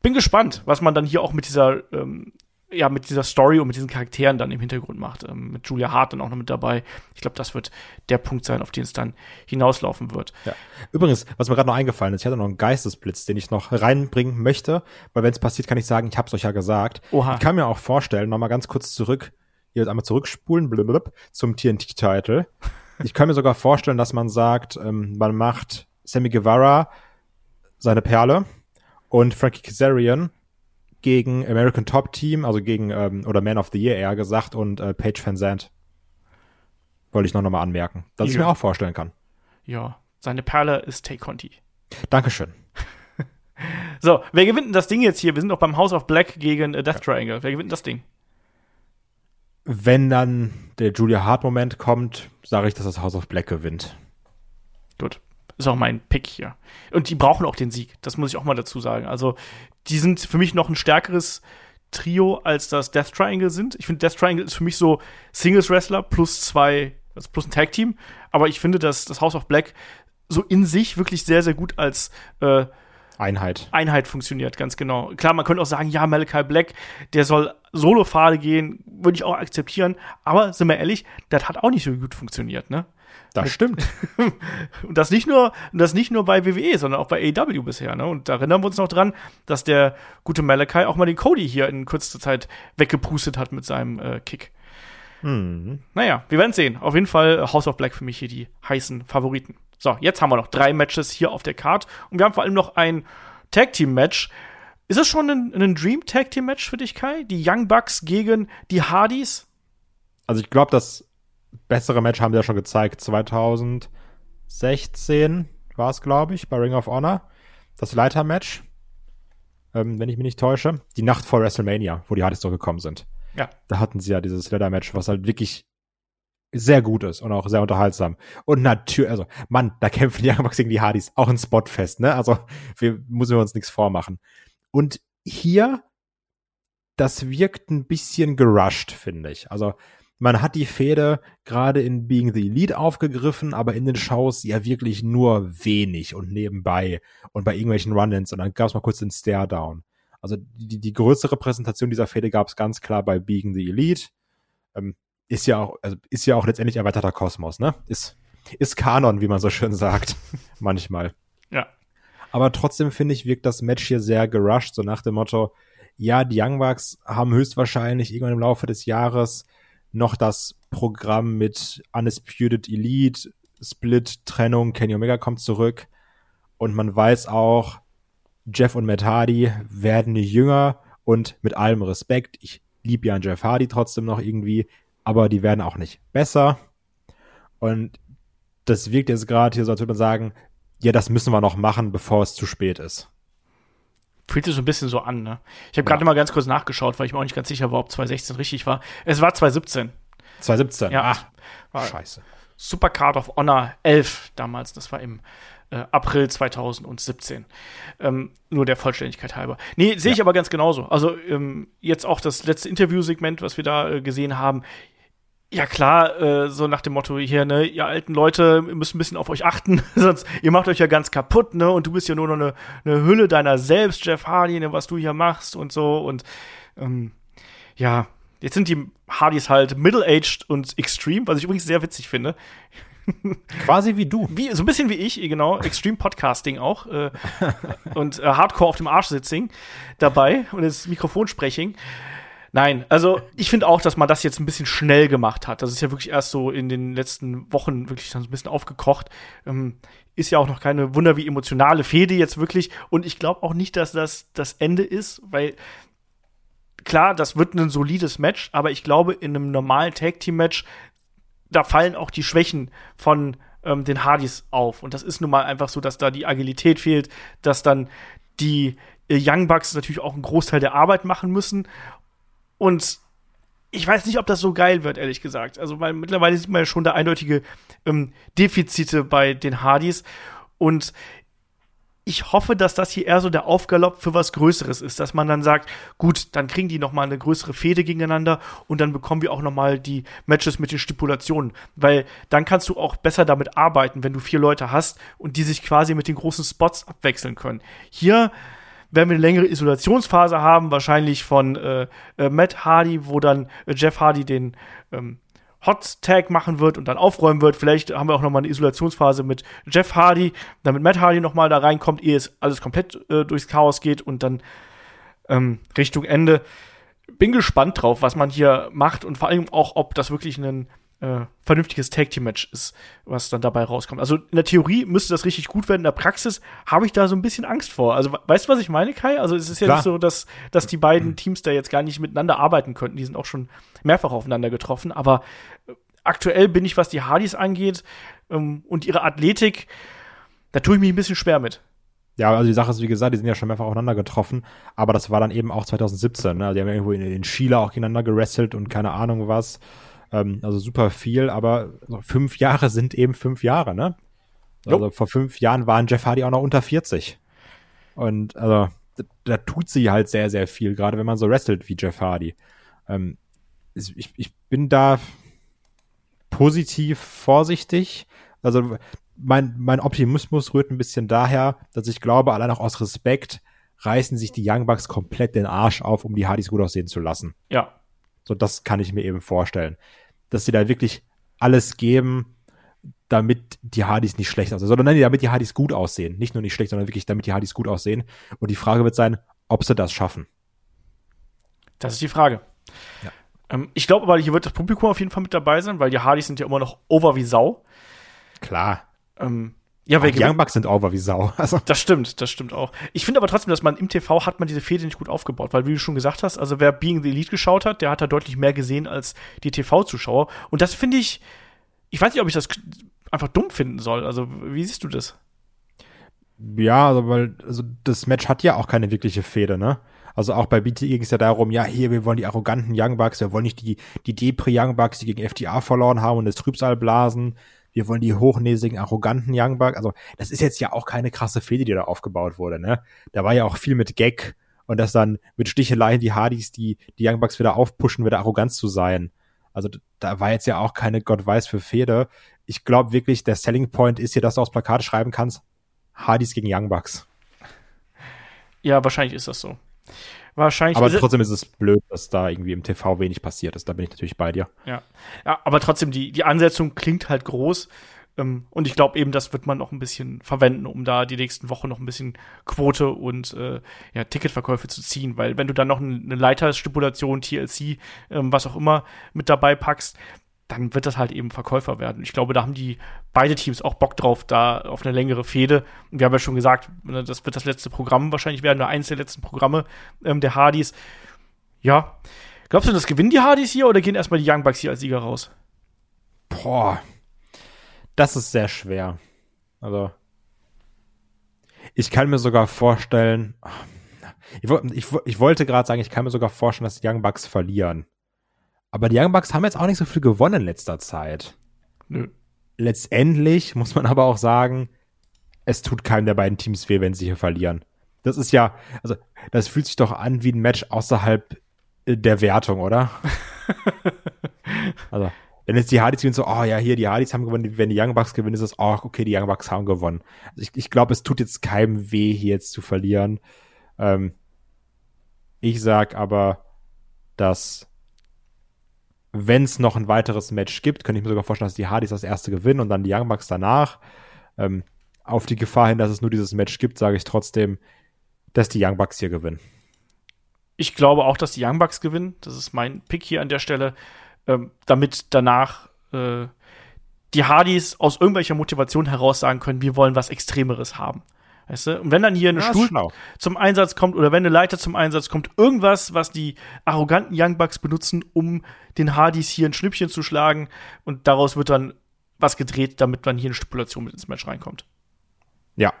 bin gespannt, was man dann hier auch mit dieser ähm, ja, mit dieser Story und mit diesen Charakteren dann im Hintergrund macht. Ähm, mit Julia Hart dann auch noch mit dabei. Ich glaube, das wird der Punkt sein, auf den es dann hinauslaufen wird. Ja. Übrigens, was mir gerade noch eingefallen ist, ich hatte noch einen Geistesblitz, den ich noch reinbringen möchte, weil wenn es passiert, kann ich sagen, ich habe es euch ja gesagt. Oha. Ich kann mir auch vorstellen, noch mal ganz kurz zurück, hier einmal zurückspulen, blablabla, zum TNT-Title. ich kann mir sogar vorstellen, dass man sagt, ähm, man macht Sammy Guevara seine Perle und Frankie Kazarian gegen American Top Team, also gegen, ähm, oder Man of the Year eher gesagt, und äh, Paige Van Zandt. Wollte ich noch, mal anmerken, dass ja. ich mir auch vorstellen kann. Ja, seine Perle ist Tay Conti. Dankeschön. so, wer gewinnt denn das Ding jetzt hier? Wir sind noch beim House of Black gegen äh, Death Triangle. Wer gewinnt das Ding? Wenn dann der Julia Hart-Moment kommt, sage ich, dass das House of Black gewinnt. Gut. Ist auch mein Pick hier. Und die brauchen auch den Sieg. Das muss ich auch mal dazu sagen. Also, die sind für mich noch ein stärkeres Trio, als das Death Triangle sind. Ich finde, Death Triangle ist für mich so Singles Wrestler plus zwei, also plus ein Tag Team. Aber ich finde, dass das House of Black so in sich wirklich sehr, sehr gut als äh, Einheit. Einheit funktioniert, ganz genau. Klar, man könnte auch sagen, ja, Malachi Black, der soll Solo-Pfade gehen, würde ich auch akzeptieren. Aber sind wir ehrlich, das hat auch nicht so gut funktioniert, ne? Das stimmt. und das nicht nur, das nicht nur bei WWE, sondern auch bei AEW bisher. Ne? Und da erinnern wir uns noch dran, dass der gute Malachi auch mal den Cody hier in kürzester Zeit weggepustet hat mit seinem äh, Kick. Mhm. Naja, wir werden sehen. Auf jeden Fall House of Black für mich hier die heißen Favoriten. So, jetzt haben wir noch drei Matches hier auf der Card und wir haben vor allem noch ein Tag Team Match. Ist es schon ein, ein Dream Tag Team Match für dich, Kai? Die Young Bucks gegen die Hardys? Also ich glaube, dass bessere Match haben wir ja schon gezeigt. 2016 war es, glaube ich, bei Ring of Honor. Das Leiter-Match, ähm, wenn ich mich nicht täusche. Die Nacht vor WrestleMania, wo die Hardys gekommen sind. Ja. Da hatten sie ja dieses Leiter-Match, was halt wirklich sehr gut ist und auch sehr unterhaltsam. Und natürlich, also, Mann, da kämpfen die Young gegen die Hardys auch ein Spotfest, ne? Also, wir müssen wir uns nichts vormachen. Und hier, das wirkt ein bisschen gerusht, finde ich. Also, man hat die Fehde gerade in Being the Elite aufgegriffen, aber in den Shows ja wirklich nur wenig und nebenbei und bei irgendwelchen Run-Ins und dann gab es mal kurz den Stare-Down. Also die, die größere Präsentation dieser Fehde gab es ganz klar bei Being the Elite. Ähm, ist ja auch, also ist ja auch letztendlich erweiterter Kosmos, ne? Ist, ist Kanon, wie man so schön sagt. Manchmal. Ja. Aber trotzdem finde ich, wirkt das Match hier sehr gerusht, so nach dem Motto, ja, die Young Bucks haben höchstwahrscheinlich irgendwann im Laufe des Jahres noch das Programm mit Undisputed Elite, Split, Trennung, Kenny Omega kommt zurück. Und man weiß auch, Jeff und Matt Hardy werden jünger und mit allem Respekt, ich liebe ja Jeff Hardy trotzdem noch irgendwie, aber die werden auch nicht besser. Und das wirkt jetzt gerade hier so, als würde man sagen, ja, das müssen wir noch machen, bevor es zu spät ist. Fühlt sich so ein bisschen so an, ne? Ich habe gerade ja. mal ganz kurz nachgeschaut, weil ich mir auch nicht ganz sicher war, ob 2016 richtig war. Es war 2017. 2017? Ja. Ach, war scheiße. Supercard of Honor 11 damals, das war im äh, April 2017. Ähm, nur der Vollständigkeit halber. Nee, sehe ich ja. aber ganz genauso. Also ähm, jetzt auch das letzte Interviewsegment, was wir da äh, gesehen haben. Ja klar, äh, so nach dem Motto hier, ne, ihr alten Leute müsst ein bisschen auf euch achten, sonst ihr macht euch ja ganz kaputt, ne, und du bist ja nur noch eine, eine Hülle deiner selbst, Jeff Hardy, ne, was du hier machst und so und ähm, ja, jetzt sind die Hardys halt middle-aged und extreme, was ich übrigens sehr witzig finde. Quasi wie du. Wie, so ein bisschen wie ich, genau. Extreme Podcasting auch. Äh, und äh, Hardcore auf dem Arsch sitzing dabei und das Mikrofonspreching. Nein, also ich finde auch, dass man das jetzt ein bisschen schnell gemacht hat. Das ist ja wirklich erst so in den letzten Wochen wirklich dann so ein bisschen aufgekocht. Ähm, ist ja auch noch keine wunder wie emotionale Fehde jetzt wirklich. Und ich glaube auch nicht, dass das das Ende ist, weil klar, das wird ein solides Match, aber ich glaube, in einem normalen Tag-Team-Match, da fallen auch die Schwächen von ähm, den Hardys auf. Und das ist nun mal einfach so, dass da die Agilität fehlt, dass dann die äh, Young Bucks natürlich auch einen Großteil der Arbeit machen müssen und ich weiß nicht, ob das so geil wird, ehrlich gesagt. Also, weil mittlerweile sieht man ja schon da eindeutige ähm, Defizite bei den Hardys. Und ich hoffe, dass das hier eher so der Aufgalopp für was Größeres ist, dass man dann sagt, gut, dann kriegen die noch mal eine größere Fehde gegeneinander und dann bekommen wir auch noch mal die Matches mit den Stipulationen, weil dann kannst du auch besser damit arbeiten, wenn du vier Leute hast und die sich quasi mit den großen Spots abwechseln können. Hier werden wir eine längere Isolationsphase haben, wahrscheinlich von äh, äh, Matt Hardy, wo dann äh, Jeff Hardy den ähm, Hot Tag machen wird und dann aufräumen wird. Vielleicht haben wir auch noch mal eine Isolationsphase mit Jeff Hardy, damit Matt Hardy noch mal da reinkommt, ehe es alles komplett äh, durchs Chaos geht und dann ähm, Richtung Ende. Bin gespannt drauf, was man hier macht und vor allem auch, ob das wirklich ein äh, vernünftiges Tag Team Match ist, was dann dabei rauskommt. Also in der Theorie müsste das richtig gut werden. In der Praxis habe ich da so ein bisschen Angst vor. Also weißt du, was ich meine, Kai? Also es ist ja Klar. nicht so, dass, dass die beiden mhm. Teams da jetzt gar nicht miteinander arbeiten könnten. Die sind auch schon mehrfach aufeinander getroffen. Aber äh, aktuell bin ich, was die Hardys angeht ähm, und ihre Athletik, da tue ich mich ein bisschen schwer mit. Ja, also die Sache ist, wie gesagt, die sind ja schon mehrfach aufeinander getroffen, aber das war dann eben auch 2017. Ne? Die haben ja irgendwo in, in Chile auch gegeneinander gerestelt und keine Ahnung was. Ähm, also super viel, aber fünf Jahre sind eben fünf Jahre, ne? Also vor fünf Jahren waren Jeff Hardy auch noch unter 40. Und also da, da tut sie halt sehr, sehr viel, gerade wenn man so wrestelt wie Jeff Hardy. Ähm, ich, ich bin da positiv vorsichtig. Also mein, mein Optimismus rührt ein bisschen daher, dass ich glaube, allein auch aus Respekt reißen sich die Young Bucks komplett den Arsch auf, um die Hardys gut aussehen zu lassen. Ja. So, das kann ich mir eben vorstellen dass sie da wirklich alles geben, damit die Hardys nicht schlecht aussehen, sondern nein, damit die Hardys gut aussehen. Nicht nur nicht schlecht, sondern wirklich, damit die Hardys gut aussehen. Und die Frage wird sein, ob sie das schaffen. Das ist die Frage. Ja. Ähm, ich glaube aber, hier wird das Publikum auf jeden Fall mit dabei sein, weil die Hardys sind ja immer noch over wie Sau. Klar. Ähm, ja, die Young Bucks sind over wie Sau. Also. Das stimmt, das stimmt auch. Ich finde aber trotzdem, dass man im TV hat man diese Fehde nicht gut aufgebaut, weil wie du schon gesagt hast, also wer Being the Elite geschaut hat, der hat da deutlich mehr gesehen als die TV-Zuschauer. Und das finde ich, ich weiß nicht, ob ich das einfach dumm finden soll. Also wie siehst du das? Ja, also weil also das Match hat ja auch keine wirkliche Fehde, ne? Also auch bei BTE ging es ja darum, ja, hier, wir wollen die arroganten Young Bucks, wir wollen nicht die, die Depre Young Bucks, die gegen FTA verloren haben und das Trübsal blasen. Wir wollen die hochnäsigen, arroganten Young Bucks. Also, das ist jetzt ja auch keine krasse Fehde, die da aufgebaut wurde, ne? Da war ja auch viel mit Gag und das dann mit Sticheleien die Hardys, die, die Young Bucks wieder aufpushen, wieder arrogant zu sein. Also, da war jetzt ja auch keine Gott weiß für Fehde. Ich glaube wirklich, der Selling Point ist hier, dass du aufs Plakat schreiben kannst, Hardys gegen Young Bucks. Ja, wahrscheinlich ist das so. Wahrscheinlich. Aber trotzdem ist es blöd, dass da irgendwie im TV wenig passiert ist. Da bin ich natürlich bei dir. Ja. Ja, aber trotzdem, die, die Ansetzung klingt halt groß. Ähm, und ich glaube eben, das wird man noch ein bisschen verwenden, um da die nächsten Wochen noch ein bisschen Quote und äh, ja, Ticketverkäufe zu ziehen. Weil wenn du dann noch eine Leiterstipulation, TLC, ähm, was auch immer mit dabei packst, dann wird das halt eben Verkäufer werden. Ich glaube, da haben die beide Teams auch Bock drauf, da auf eine längere Fehde. Wir haben ja schon gesagt, ne, das wird das letzte Programm wahrscheinlich werden, nur eins der letzten Programme ähm, der Hardys. Ja. Glaubst du, das gewinnen die Hardys hier oder gehen erstmal die Young Bucks hier als Sieger raus? Boah. Das ist sehr schwer. Also. Ich kann mir sogar vorstellen. Ich, ich, ich wollte gerade sagen, ich kann mir sogar vorstellen, dass die Young Bucks verlieren. Aber die Young Bucks haben jetzt auch nicht so viel gewonnen in letzter Zeit. Nö. Letztendlich muss man aber auch sagen, es tut keinem der beiden Teams weh, wenn sie hier verlieren. Das ist ja, also, das fühlt sich doch an wie ein Match außerhalb äh, der Wertung, oder? also, wenn jetzt die Hardys gewinnen, so, oh ja, hier, die Hardys haben gewonnen, wenn die Young Bucks gewinnen, ist es, oh, okay, die Young Bucks haben gewonnen. Also ich, ich glaube, es tut jetzt keinem weh, hier jetzt zu verlieren. Ähm, ich sag aber, dass wenn es noch ein weiteres Match gibt, könnte ich mir sogar vorstellen, dass die Hardys das erste gewinnen und dann die Young Bucks danach. Ähm, auf die Gefahr hin, dass es nur dieses Match gibt, sage ich trotzdem, dass die Young Bucks hier gewinnen. Ich glaube auch, dass die Young Bucks gewinnen. Das ist mein Pick hier an der Stelle. Ähm, damit danach äh, die Hardys aus irgendwelcher Motivation heraus sagen können, wir wollen was Extremeres haben. Weißt du? Und wenn dann hier ein ja, Stuhl zum Einsatz kommt oder wenn eine Leiter zum Einsatz kommt, irgendwas, was die arroganten Young Bucks benutzen, um den Hardys hier ein Schnippchen zu schlagen und daraus wird dann was gedreht, damit dann hier eine Stipulation mit ins Match reinkommt. Ja.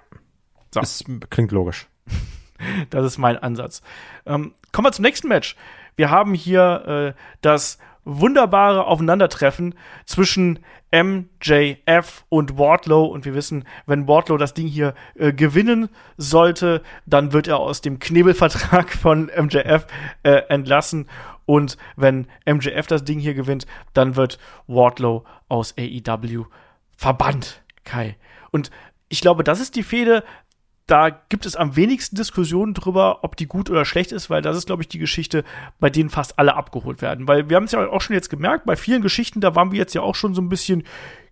So. Das klingt logisch. das ist mein Ansatz. Ähm, kommen wir zum nächsten Match. Wir haben hier äh, das wunderbare Aufeinandertreffen zwischen MJF und Wardlow. Und wir wissen, wenn Wardlow das Ding hier äh, gewinnen sollte, dann wird er aus dem Knebelvertrag von MJF äh, entlassen. Und wenn MJF das Ding hier gewinnt, dann wird Wardlow aus AEW verbannt, Kai. Und ich glaube, das ist die Fehde, da gibt es am wenigsten Diskussionen drüber, ob die gut oder schlecht ist, weil das ist, glaube ich, die Geschichte, bei denen fast alle abgeholt werden. Weil wir haben es ja auch schon jetzt gemerkt, bei vielen Geschichten, da waren wir jetzt ja auch schon so ein bisschen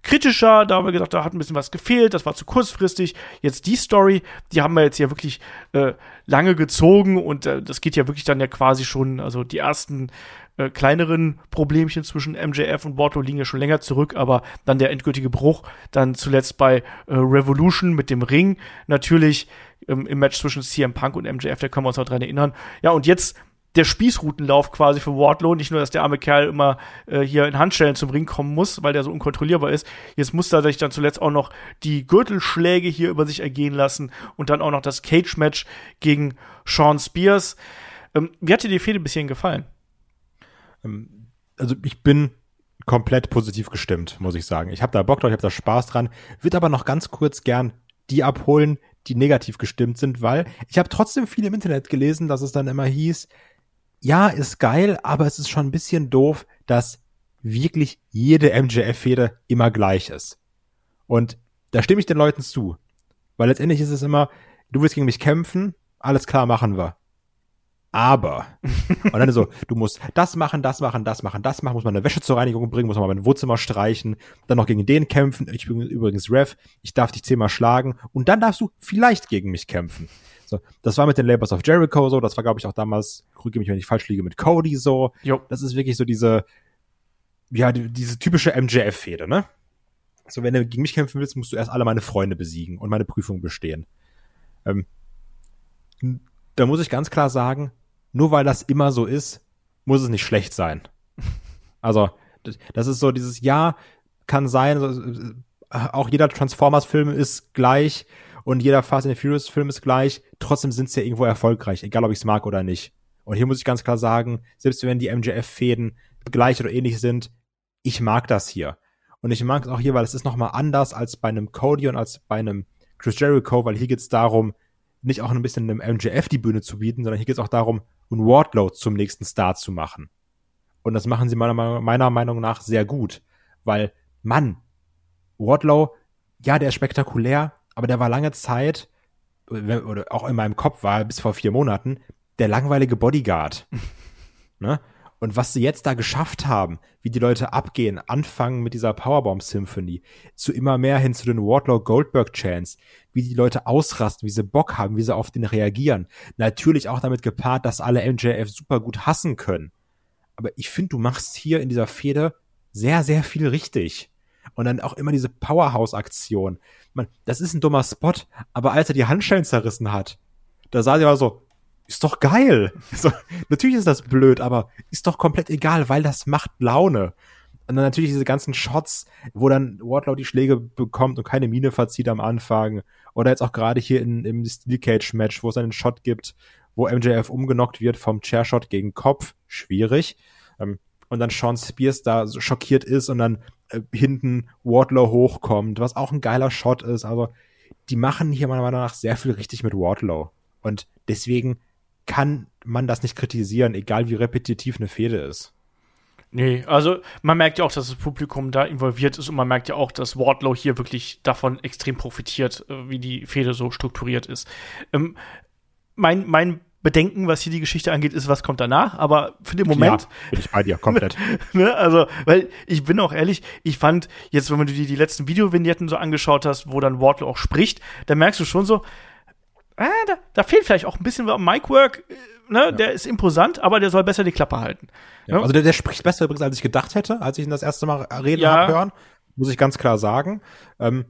kritischer, da haben wir gesagt, da hat ein bisschen was gefehlt, das war zu kurzfristig. Jetzt die Story, die haben wir jetzt ja wirklich äh, lange gezogen und äh, das geht ja wirklich dann ja quasi schon, also die ersten äh, kleineren Problemchen zwischen MJF und Wardlow liegen ja schon länger zurück, aber dann der endgültige Bruch, dann zuletzt bei äh, Revolution mit dem Ring, natürlich ähm, im Match zwischen CM Punk und MJF, da können wir uns noch dran erinnern. Ja, und jetzt der Spießrutenlauf quasi für Wardlow. Nicht nur, dass der arme Kerl immer äh, hier in Handschellen zum Ring kommen muss, weil der so unkontrollierbar ist. Jetzt muss er sich dann zuletzt auch noch die Gürtelschläge hier über sich ergehen lassen und dann auch noch das Cage-Match gegen Sean Spears. Ähm, wie hat dir die Fehde bis hierhin gefallen? Ähm, also ich bin komplett positiv gestimmt, muss ich sagen. Ich habe da Bock drauf, ich habe da Spaß dran. Wird aber noch ganz kurz gern die abholen, die negativ gestimmt sind, weil ich habe trotzdem viel im Internet gelesen, dass es dann immer hieß, ja, ist geil, aber es ist schon ein bisschen doof, dass wirklich jede MJF-Fehde immer gleich ist. Und da stimme ich den Leuten zu. Weil letztendlich ist es immer, du willst gegen mich kämpfen, alles klar, machen wir aber. Und dann so, du musst das machen, das machen, das machen, das machen, muss man eine Wäsche zur Reinigung bringen, muss man mein Wohnzimmer streichen, dann noch gegen den kämpfen. Ich bin übrigens Rev, ich darf dich zehnmal schlagen und dann darfst du vielleicht gegen mich kämpfen. So, das war mit den Labors of Jericho so, das war, glaube ich, auch damals, korrigiere mich, wenn ich falsch liege, mit Cody so. Jo. Das ist wirklich so diese, ja, die, diese typische MJF-Fehde, ne? So, wenn du gegen mich kämpfen willst, musst du erst alle meine Freunde besiegen und meine Prüfung bestehen. Ähm, da muss ich ganz klar sagen, nur weil das immer so ist, muss es nicht schlecht sein. Also, das ist so dieses Ja, kann sein, äh, auch jeder Transformers-Film ist gleich und jeder Fast and Furious Film ist gleich, trotzdem sind sie ja irgendwo erfolgreich, egal ob ich es mag oder nicht. Und hier muss ich ganz klar sagen, selbst wenn die MJF-Fäden gleich oder ähnlich sind, ich mag das hier. Und ich mag es auch hier, weil es ist nochmal anders als bei einem Cody und als bei einem Chris Jericho, weil hier geht es darum, nicht auch ein bisschen einem MJF die Bühne zu bieten, sondern hier geht es auch darum, einen Wardlow zum nächsten Star zu machen. Und das machen sie meiner, meiner Meinung nach sehr gut. Weil, Mann, Wardlow, ja, der ist spektakulär, aber der war lange Zeit, oder auch in meinem Kopf war bis vor vier Monaten, der langweilige Bodyguard. ne? Und was sie jetzt da geschafft haben, wie die Leute abgehen, anfangen mit dieser Powerbomb Symphony, zu immer mehr hin zu den Wardlow Goldberg Chants, wie die Leute ausrasten, wie sie Bock haben, wie sie auf den reagieren. Natürlich auch damit gepaart, dass alle MJF super gut hassen können. Aber ich finde, du machst hier in dieser Fehde sehr, sehr viel richtig. Und dann auch immer diese Powerhouse-Aktion. Das ist ein dummer Spot, aber als er die Handschellen zerrissen hat, da sah sie aber so, ist doch geil. So, natürlich ist das blöd, aber ist doch komplett egal, weil das macht Laune. Und dann natürlich diese ganzen Shots, wo dann Wardlow die Schläge bekommt und keine Mine verzieht am Anfang. Oder jetzt auch gerade hier in, im Steel Cage Match, wo es einen Shot gibt, wo MJF umgenockt wird vom Chairshot gegen Kopf. Schwierig. Ähm, und dann Sean Spears da so schockiert ist und dann äh, hinten Wardlow hochkommt, was auch ein geiler Shot ist. Also die machen hier meiner Meinung nach sehr viel richtig mit Wardlow. Und deswegen kann man das nicht kritisieren, egal wie repetitiv eine Fehde ist. Nee, also man merkt ja auch, dass das Publikum da involviert ist und man merkt ja auch, dass Wardlow hier wirklich davon extrem profitiert, äh, wie die Fehde so strukturiert ist. Ähm, mein, mein Bedenken, was hier die Geschichte angeht, ist, was kommt danach. Aber für den Moment. Ja, bin ich bei dir, komplett. ne, also, weil ich bin auch ehrlich, ich fand, jetzt, wenn du dir die letzten Videovignetten so angeschaut hast, wo dann Wardlow auch spricht, da merkst du schon so, ah, da, da fehlt vielleicht auch ein bisschen Mic-Work, äh, ne, ja. der ist imposant, aber der soll besser die Klappe halten. Ja, ne? Also der, der spricht besser übrigens, als ich gedacht hätte, als ich ihn das erste Mal reden ja. habe hören, muss ich ganz klar sagen. Ähm,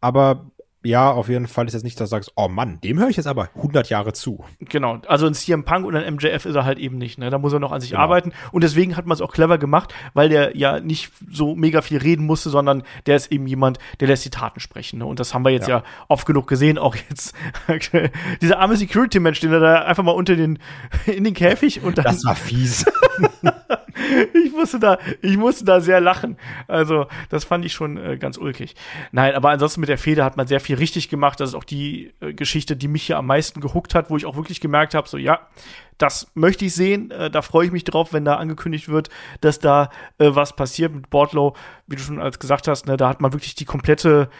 aber ja, auf jeden Fall ist jetzt nicht, dass du sagst, oh Mann, dem höre ich jetzt aber 100 Jahre zu. Genau, also ein CM Punk und ein MJF ist er halt eben nicht, ne? Da muss er noch an sich genau. arbeiten und deswegen hat man es auch clever gemacht, weil der ja nicht so mega viel reden musste, sondern der ist eben jemand, der lässt die Taten sprechen, ne? Und das haben wir jetzt ja, ja oft genug gesehen, auch jetzt dieser arme Security-Mensch, den er da einfach mal unter den in den Käfig und dann Das war fies. ich musste da, ich musste da sehr lachen. Also, das fand ich schon äh, ganz ulkig. Nein, aber ansonsten mit der Feder hat man sehr viel richtig gemacht. Das ist auch die äh, Geschichte, die mich hier am meisten gehuckt hat, wo ich auch wirklich gemerkt habe, so ja, das möchte ich sehen. Äh, da freue ich mich drauf, wenn da angekündigt wird, dass da äh, was passiert mit Bordlow, wie du schon als gesagt hast. Ne, da hat man wirklich die komplette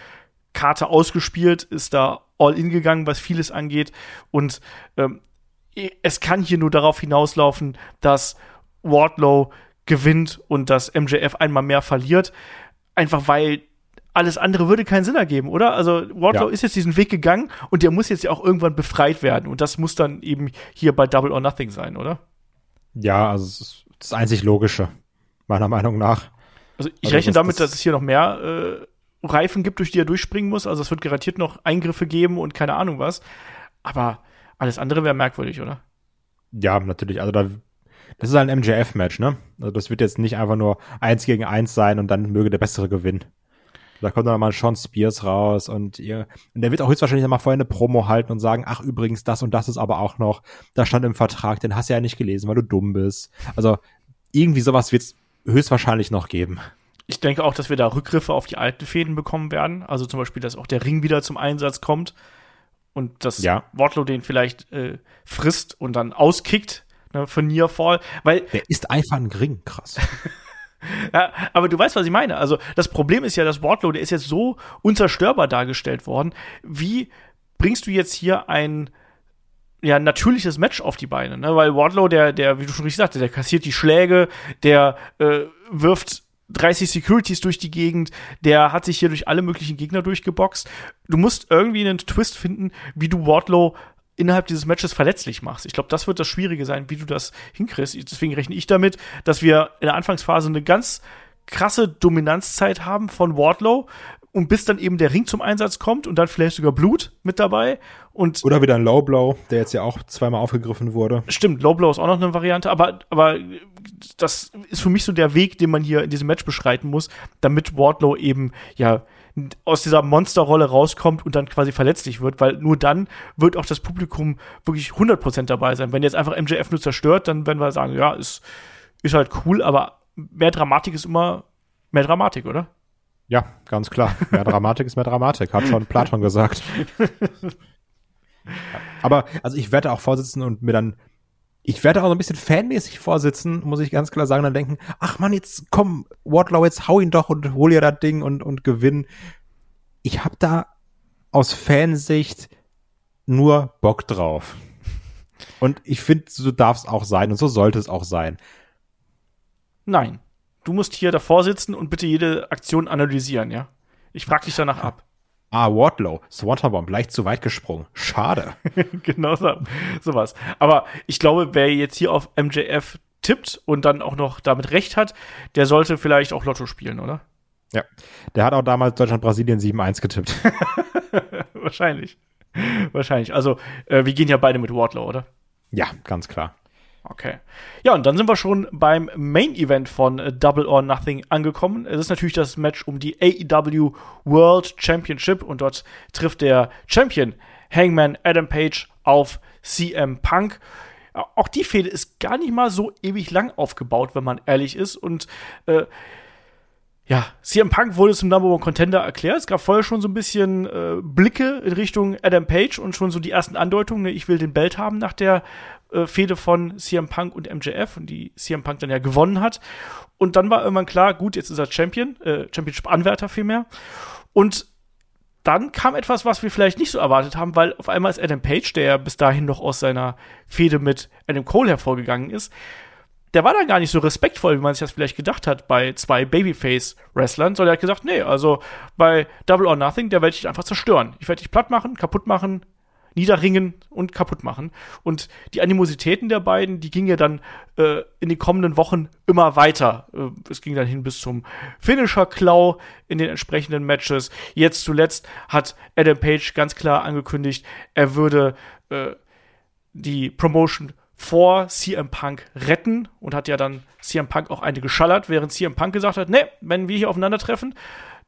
Karte ausgespielt, ist da all in gegangen, was vieles angeht. Und ähm, es kann hier nur darauf hinauslaufen, dass Wardlow gewinnt und dass MJF einmal mehr verliert. Einfach weil alles andere würde keinen Sinn ergeben, oder? Also Wardlow ja. ist jetzt diesen Weg gegangen und der muss jetzt ja auch irgendwann befreit werden. Und das muss dann eben hier bei Double or Nothing sein, oder? Ja, also das ist das einzig Logische, meiner Meinung nach. Also ich also rechne das, damit, dass es hier noch mehr äh, Reifen gibt, durch die er durchspringen muss. Also es wird garantiert noch Eingriffe geben und keine Ahnung was. Aber alles andere wäre merkwürdig, oder? Ja, natürlich. Also da das ist ein MJF-Match, ne? Also das wird jetzt nicht einfach nur eins gegen eins sein und dann möge der Bessere gewinnen. Da kommt dann mal Sean Spears raus und ihr, und der wird auch höchstwahrscheinlich mal vorher eine Promo halten und sagen, ach übrigens, das und das ist aber auch noch, da stand im Vertrag, den hast du ja nicht gelesen, weil du dumm bist. Also irgendwie sowas wird es höchstwahrscheinlich noch geben. Ich denke auch, dass wir da Rückgriffe auf die alten Fäden bekommen werden. Also zum Beispiel, dass auch der Ring wieder zum Einsatz kommt und dass ja. Wardlow den vielleicht äh, frisst und dann auskickt ne, für Nearfall, weil der ist einfach ein Ring, krass. ja, aber du weißt, was ich meine. Also das Problem ist ja, dass Wardlow, der ist jetzt so unzerstörbar dargestellt worden. Wie bringst du jetzt hier ein ja, natürliches Match auf die Beine, ne? Weil Wardlow, der, der, wie du schon richtig sagte, der kassiert die Schläge, der äh, wirft 30 Securities durch die Gegend, der hat sich hier durch alle möglichen Gegner durchgeboxt. Du musst irgendwie einen Twist finden, wie du Wardlow innerhalb dieses Matches verletzlich machst. Ich glaube, das wird das Schwierige sein, wie du das hinkriegst. Deswegen rechne ich damit, dass wir in der Anfangsphase eine ganz krasse Dominanzzeit haben von Wardlow und bis dann eben der Ring zum Einsatz kommt und dann vielleicht sogar Blut mit dabei und oder wieder ein Low Blow, der jetzt ja auch zweimal aufgegriffen wurde. Stimmt, Low Blow ist auch noch eine Variante, aber aber das ist für mich so der Weg, den man hier in diesem Match beschreiten muss, damit Wardlow eben ja aus dieser Monsterrolle rauskommt und dann quasi verletzlich wird, weil nur dann wird auch das Publikum wirklich 100% dabei sein. Wenn jetzt einfach MJF nur zerstört, dann werden wir sagen, ja, ist, ist halt cool, aber mehr Dramatik ist immer mehr Dramatik, oder? Ja, ganz klar. Mehr Dramatik ist mehr Dramatik, hat schon Platon gesagt. Aber, also ich werde auch vorsitzen und mir dann ich werde auch so ein bisschen fanmäßig vorsitzen, muss ich ganz klar sagen, dann denken, ach man, jetzt komm, Wardlow, jetzt hau ihn doch und hol dir das Ding und, und gewinn. Ich hab da aus Fansicht nur Bock drauf. Und ich finde, so darf es auch sein und so sollte es auch sein. Nein. Du musst hier davor sitzen und bitte jede Aktion analysieren, ja? Ich frag dich danach ab. Ah, Wardlow, Swanton Bomb, leicht zu weit gesprungen. Schade. genau so, sowas. Aber ich glaube, wer jetzt hier auf MJF tippt und dann auch noch damit recht hat, der sollte vielleicht auch Lotto spielen, oder? Ja. Der hat auch damals Deutschland-Brasilien 7-1 getippt. Wahrscheinlich. Wahrscheinlich. Also, äh, wir gehen ja beide mit Wardlow, oder? Ja, ganz klar. Okay. Ja, und dann sind wir schon beim Main Event von äh, Double or Nothing angekommen. Es ist natürlich das Match um die AEW World Championship und dort trifft der Champion Hangman Adam Page auf CM Punk. Auch die Fehde ist gar nicht mal so ewig lang aufgebaut, wenn man ehrlich ist. Und äh, ja, CM Punk wurde zum Number One Contender erklärt. Es gab vorher schon so ein bisschen äh, Blicke in Richtung Adam Page und schon so die ersten Andeutungen, ne, ich will den Belt haben nach der äh, Fehde von CM Punk und MJF und die CM Punk dann ja gewonnen hat. Und dann war irgendwann klar, gut, jetzt ist er Champion, äh, Championship-Anwärter vielmehr. Und dann kam etwas, was wir vielleicht nicht so erwartet haben, weil auf einmal ist Adam Page, der ja bis dahin noch aus seiner Fehde mit Adam Cole hervorgegangen ist, der war dann gar nicht so respektvoll, wie man sich das vielleicht gedacht hat bei zwei Babyface-Wrestlern, sondern er hat gesagt, nee, also bei Double or Nothing, der werde ich einfach zerstören. Ich werde dich platt machen, kaputt machen, niederringen und kaputt machen. Und die Animositäten der beiden, die gingen ja dann äh, in den kommenden Wochen immer weiter. Äh, es ging dann hin bis zum Finisher-Klau in den entsprechenden Matches. Jetzt zuletzt hat Adam Page ganz klar angekündigt, er würde äh, die Promotion vor CM Punk retten und hat ja dann CM Punk auch eine geschallert, während CM Punk gesagt hat, ne, wenn wir hier aufeinandertreffen,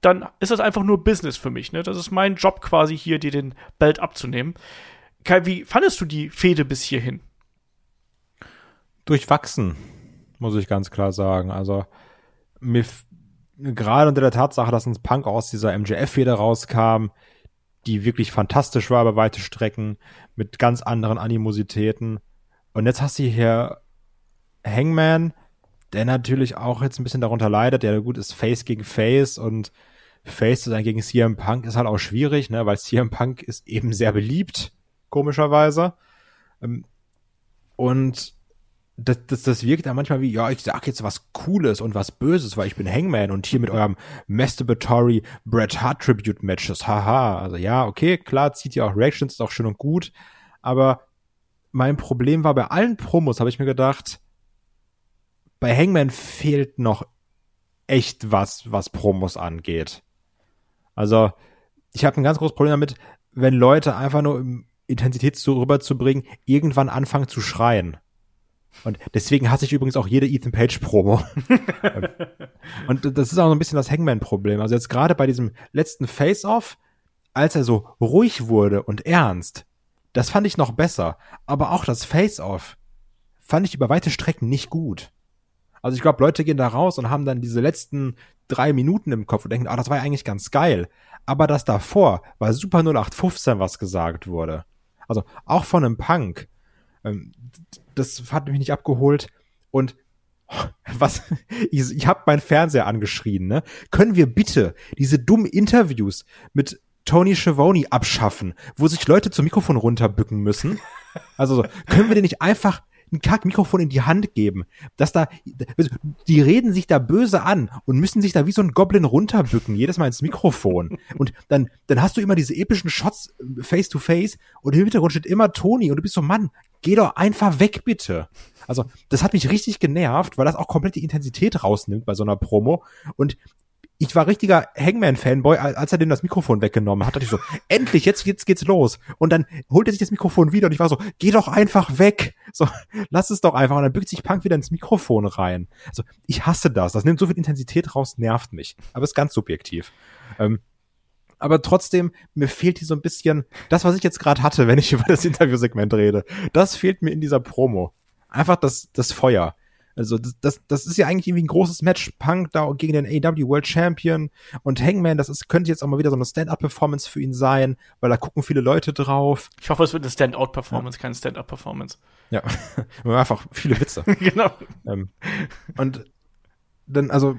dann ist das einfach nur Business für mich. Ne? Das ist mein Job quasi hier, dir den Belt abzunehmen. Kai, wie fandest du die Fehde bis hierhin? Durchwachsen, muss ich ganz klar sagen. Also mir gerade unter der Tatsache, dass uns Punk aus dieser MJF-Fehde rauskam, die wirklich fantastisch war über weite Strecken, mit ganz anderen Animositäten. Und jetzt hast du hier Hangman, der natürlich auch jetzt ein bisschen darunter leidet, der gut ist Face gegen Face und Face zu sein gegen CM Punk ist halt auch schwierig, ne, weil CM Punk ist eben sehr beliebt, komischerweise. Ähm, und das, das, das wirkt dann manchmal wie, ja, ich sag jetzt was Cooles und was Böses, weil ich bin Hangman und hier mit eurem Masturbatory Bret Hart Tribute Matches, haha. Also ja, okay, klar, zieht ihr auch Reactions, ist auch schön und gut, aber mein Problem war bei allen Promos, habe ich mir gedacht, bei Hangman fehlt noch echt was, was Promos angeht. Also, ich habe ein ganz großes Problem damit, wenn Leute einfach nur um Intensität so rüberzubringen, irgendwann anfangen zu schreien. Und deswegen hasse ich übrigens auch jede Ethan Page Promo. und das ist auch so ein bisschen das Hangman-Problem. Also jetzt gerade bei diesem letzten Face-Off, als er so ruhig wurde und ernst, das fand ich noch besser. Aber auch das Face-Off fand ich über weite Strecken nicht gut. Also ich glaube, Leute gehen da raus und haben dann diese letzten drei Minuten im Kopf und denken, ah, das war ja eigentlich ganz geil. Aber das davor war super 0815, was gesagt wurde. Also auch von einem Punk. Ähm, das hat mich nicht abgeholt. Und was ich, ich habe meinen Fernseher angeschrien, ne? Können wir bitte diese dummen Interviews mit Tony Schiavone abschaffen, wo sich Leute zum Mikrofon runterbücken müssen? Also können wir den nicht einfach ein Kack-Mikrofon in die Hand geben. Dass da, die reden sich da böse an und müssen sich da wie so ein Goblin runterbücken, jedes Mal ins Mikrofon. Und dann, dann hast du immer diese epischen Shots äh, face to face und im Hintergrund steht immer Toni und du bist so, Mann, geh doch einfach weg, bitte. Also, das hat mich richtig genervt, weil das auch komplett die Intensität rausnimmt bei so einer Promo. Und ich war richtiger Hangman-Fanboy, als er dem das Mikrofon weggenommen hat. Dachte ich so, endlich, jetzt, jetzt geht's los. Und dann holt er sich das Mikrofon wieder und ich war so, geh doch einfach weg. So, lass es doch einfach. Und dann bückt sich Punk wieder ins Mikrofon rein. Also, ich hasse das. Das nimmt so viel Intensität raus, nervt mich. Aber ist ganz subjektiv. Ähm, aber trotzdem, mir fehlt hier so ein bisschen das, was ich jetzt gerade hatte, wenn ich über das Interviewsegment rede. Das fehlt mir in dieser Promo. Einfach das, das Feuer. Also das, das, das ist ja eigentlich irgendwie ein großes Match. Punk da gegen den AW World Champion und Hangman, das ist, könnte jetzt auch mal wieder so eine Stand-Up-Performance für ihn sein, weil da gucken viele Leute drauf. Ich hoffe, es wird eine Stand-Out-Performance, ja. keine Stand-Up-Performance. Ja, einfach viele Witze. genau. Ähm, und dann, also,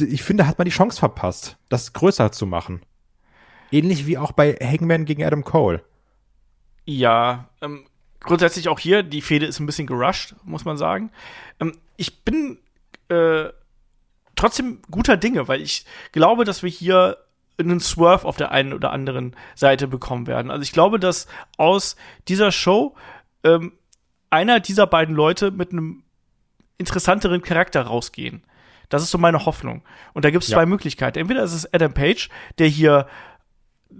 ich finde, hat man die Chance verpasst, das größer zu machen. Ähnlich wie auch bei Hangman gegen Adam Cole. Ja, ähm, grundsätzlich auch hier, die Fehde ist ein bisschen gerusht, muss man sagen. Ähm, ich bin äh, trotzdem guter Dinge, weil ich glaube, dass wir hier einen Swerve auf der einen oder anderen Seite bekommen werden. Also ich glaube, dass aus dieser Show ähm, einer dieser beiden Leute mit einem interessanteren Charakter rausgehen. Das ist so meine Hoffnung. Und da gibt es ja. zwei Möglichkeiten. Entweder ist es Adam Page, der hier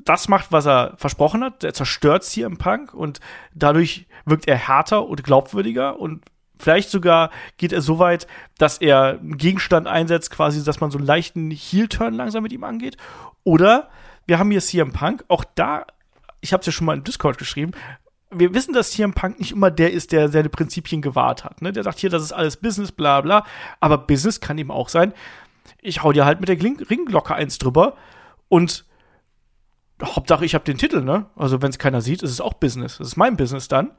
das macht, was er versprochen hat. Er zerstört CM Punk und dadurch wirkt er härter und glaubwürdiger und vielleicht sogar geht er so weit, dass er einen Gegenstand einsetzt, quasi, dass man so einen leichten Heel-Turn langsam mit ihm angeht. Oder wir haben hier CM Punk, auch da, ich habe es ja schon mal im Discord geschrieben, wir wissen, dass CM Punk nicht immer der ist, der seine Prinzipien gewahrt hat. Ne? Der sagt hier, das ist alles Business, bla bla. Aber Business kann eben auch sein, ich hau dir halt mit der Ringglocke eins drüber und Hauptsache, ich habe den Titel, ne? Also, wenn es keiner sieht, ist es auch Business. Das ist mein Business dann.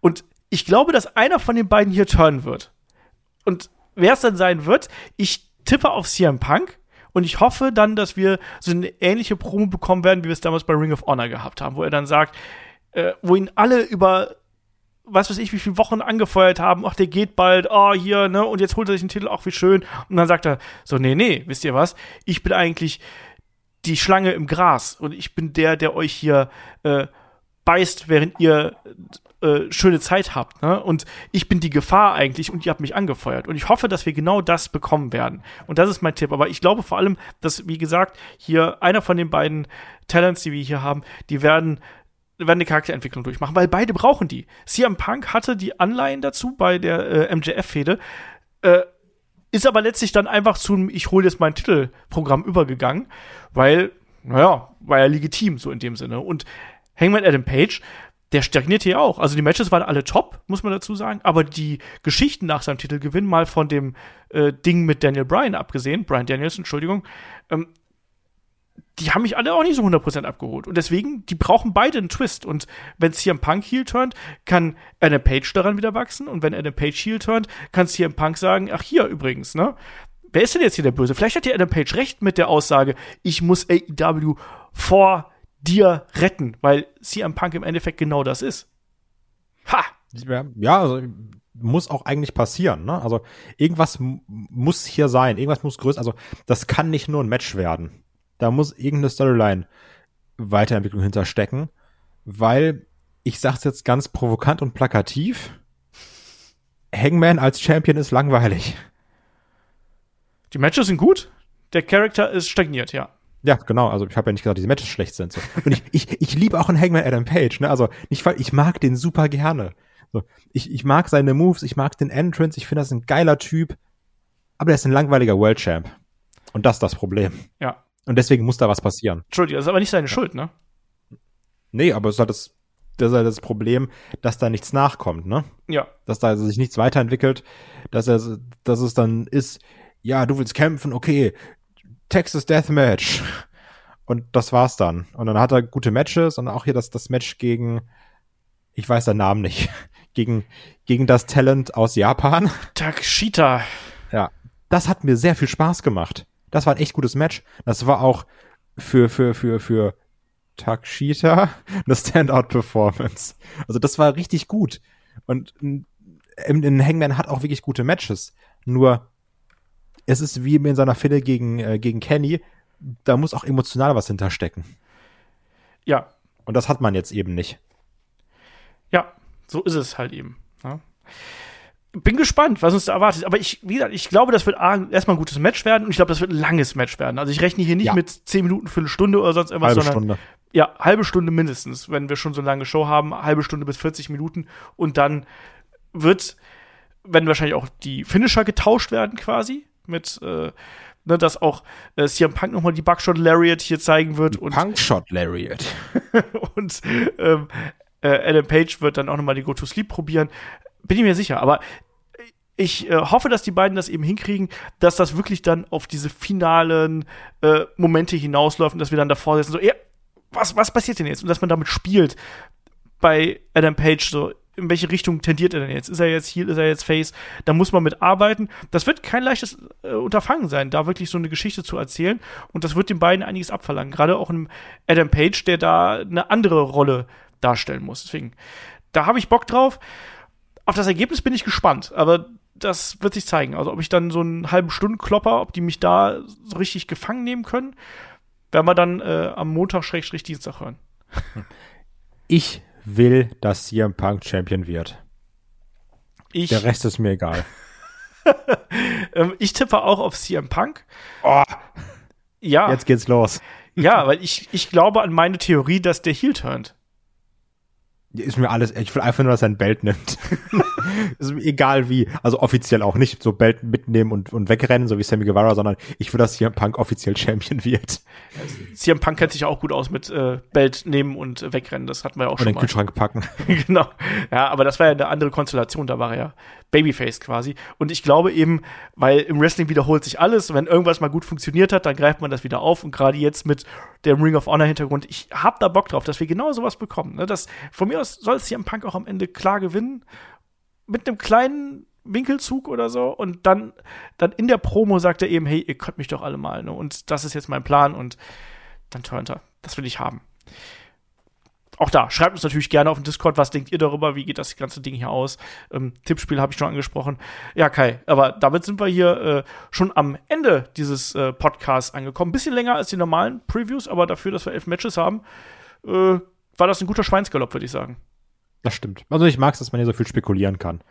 Und ich glaube, dass einer von den beiden hier turnen wird. Und wer es dann sein wird, ich tippe auf CM Punk und ich hoffe dann, dass wir so eine ähnliche Promo bekommen werden, wie wir es damals bei Ring of Honor gehabt haben, wo er dann sagt, äh, wo ihn alle über was weiß ich, wie viele Wochen angefeuert haben, ach, der geht bald, oh, hier, ne, und jetzt holt er sich den Titel, auch wie schön. Und dann sagt er, so, nee, nee, wisst ihr was? Ich bin eigentlich die Schlange im Gras und ich bin der, der euch hier äh, beißt, während ihr äh, schöne Zeit habt. Ne? Und ich bin die Gefahr eigentlich und ihr habt mich angefeuert. Und ich hoffe, dass wir genau das bekommen werden. Und das ist mein Tipp. Aber ich glaube vor allem, dass, wie gesagt, hier einer von den beiden Talents, die wir hier haben, die werden werden eine Charakterentwicklung durchmachen, weil beide brauchen die. CM Punk hatte die Anleihen dazu bei der äh, MJF-Fehde. Äh, ist aber letztlich dann einfach zu ich hole jetzt mein Titelprogramm übergegangen, weil, naja, war ja legitim, so in dem Sinne. Und Hangman Adam Page, der stagniert hier auch. Also die Matches waren alle top, muss man dazu sagen, aber die Geschichten nach seinem Titelgewinn, mal von dem äh, Ding mit Daniel Bryan abgesehen, Bryan Daniels, Entschuldigung, ähm, die haben mich alle auch nicht so 100% abgeholt. Und deswegen, die brauchen beide einen Twist. Und wenn CM Punk heel turnt, kann Adam Page daran wieder wachsen. Und wenn Adam Page heel turnt, kann CM Punk sagen, ach hier übrigens, ne? Wer ist denn jetzt hier der Böse? Vielleicht hat ja Adam Page recht mit der Aussage, ich muss AEW vor dir retten, weil CM Punk im Endeffekt genau das ist. Ha! Ja, also muss auch eigentlich passieren, ne? Also irgendwas muss hier sein, irgendwas muss größer, also das kann nicht nur ein Match werden. Da muss irgendeine Storyline Weiterentwicklung hinterstecken, weil ich sag's jetzt ganz provokant und plakativ. Hangman als Champion ist langweilig. Die Matches sind gut, der Charakter ist stagniert, ja. Ja, genau. Also ich habe ja nicht gesagt, diese Matches schlecht sind. So. Und ich, ich, ich liebe auch einen Hangman Adam Page. Ne? Also nicht, weil ich mag den super gerne. So, ich, ich mag seine Moves, ich mag den Entrance, ich finde das ein geiler Typ. Aber er ist ein langweiliger World Champ. Und das ist das Problem. Ja. Und deswegen muss da was passieren. Entschuldigung, das ist aber nicht seine ja. Schuld, ne? Nee, aber es ist halt das, das ist halt das Problem, dass da nichts nachkommt, ne? Ja. Dass da sich nichts weiterentwickelt, dass er, dass es dann ist, ja, du willst kämpfen, okay, Texas Deathmatch. Und das war's dann. Und dann hat er gute Matches und auch hier das, das Match gegen, ich weiß den Namen nicht, gegen, gegen das Talent aus Japan. Takshita. Ja. Das hat mir sehr viel Spaß gemacht. Das war ein echt gutes Match. Das war auch für, für, für, für Takshita eine Standout-Performance. Also das war richtig gut. Und in, in Hangman hat auch wirklich gute Matches. Nur es ist wie in seiner Fille gegen, äh, gegen Kenny, da muss auch emotional was hinterstecken. Ja. Und das hat man jetzt eben nicht. Ja, so ist es halt eben. Ja bin gespannt, was uns da erwartet. Aber ich, wie gesagt, ich glaube, das wird erstmal ein gutes Match werden und ich glaube, das wird ein langes Match werden. Also ich rechne hier nicht ja. mit 10 Minuten für eine Stunde oder sonst irgendwas, halbe sondern Stunde. ja, halbe Stunde mindestens, wenn wir schon so eine lange Show haben, halbe Stunde bis 40 Minuten und dann wird, werden wahrscheinlich auch die Finisher getauscht werden quasi. mit äh, ne, dass auch äh, CM Punk nochmal die Buckshot Lariat hier zeigen wird. Und Punkshot Lariat. und ähm, äh, Adam Page wird dann auch nochmal die Go-to-Sleep probieren. Bin ich mir sicher, aber ich äh, hoffe, dass die beiden das eben hinkriegen, dass das wirklich dann auf diese finalen äh, Momente hinausläuft und dass wir dann davor sitzen, so, ja, was, was passiert denn jetzt? Und dass man damit spielt bei Adam Page, so, in welche Richtung tendiert er denn jetzt? Ist er jetzt Heel, ist er jetzt Face? Da muss man mit arbeiten. Das wird kein leichtes äh, Unterfangen sein, da wirklich so eine Geschichte zu erzählen. Und das wird den beiden einiges abverlangen. Gerade auch einem Adam Page, der da eine andere Rolle darstellen muss. Deswegen, da habe ich Bock drauf. Auf das Ergebnis bin ich gespannt, aber das wird sich zeigen. Also, ob ich dann so einen halben Stunden klopper, ob die mich da so richtig gefangen nehmen können, werden wir dann äh, am Montag-Dienstag hören. Ich will, dass CM Punk Champion wird. Ich, Der Rest ist mir egal. ähm, ich tippe auch auf CM Punk. Oh, ja. Jetzt geht's los. ja, weil ich, ich glaube an meine Theorie, dass der Heel turnt. Ist mir alles, ich will einfach nur, dass er ein Belt nimmt. ist mir egal wie. Also offiziell auch nicht so Belt mitnehmen und, und wegrennen, so wie Sammy Guevara, sondern ich will, dass CM Punk offiziell Champion wird. CM Punk kennt sich auch gut aus mit äh, Belt nehmen und wegrennen. Das hatten wir auch und schon mal. Und den Kühlschrank packen. genau. Ja, aber das war ja eine andere Konstellation. Da war er ja Babyface quasi. Und ich glaube eben, weil im Wrestling wiederholt sich alles. Wenn irgendwas mal gut funktioniert hat, dann greift man das wieder auf. Und gerade jetzt mit dem Ring of Honor Hintergrund, ich hab da Bock drauf, dass wir genau sowas bekommen. Ne? Das, von mir aus soll es hier im Punk auch am Ende klar gewinnen. Mit einem kleinen Winkelzug oder so und dann, dann in der Promo sagt er eben, hey, ihr könnt mich doch alle mal, ne? Und das ist jetzt mein Plan und dann turnt er. Das will ich haben auch da, schreibt uns natürlich gerne auf dem Discord, was denkt ihr darüber, wie geht das ganze Ding hier aus. Ähm, Tippspiel habe ich schon angesprochen. Ja, Kai, aber damit sind wir hier äh, schon am Ende dieses äh, Podcasts angekommen. Bisschen länger als die normalen Previews, aber dafür, dass wir elf Matches haben, äh, war das ein guter Schweinsgalopp, würde ich sagen. Das stimmt. Also ich mag es, dass man hier so viel spekulieren kann.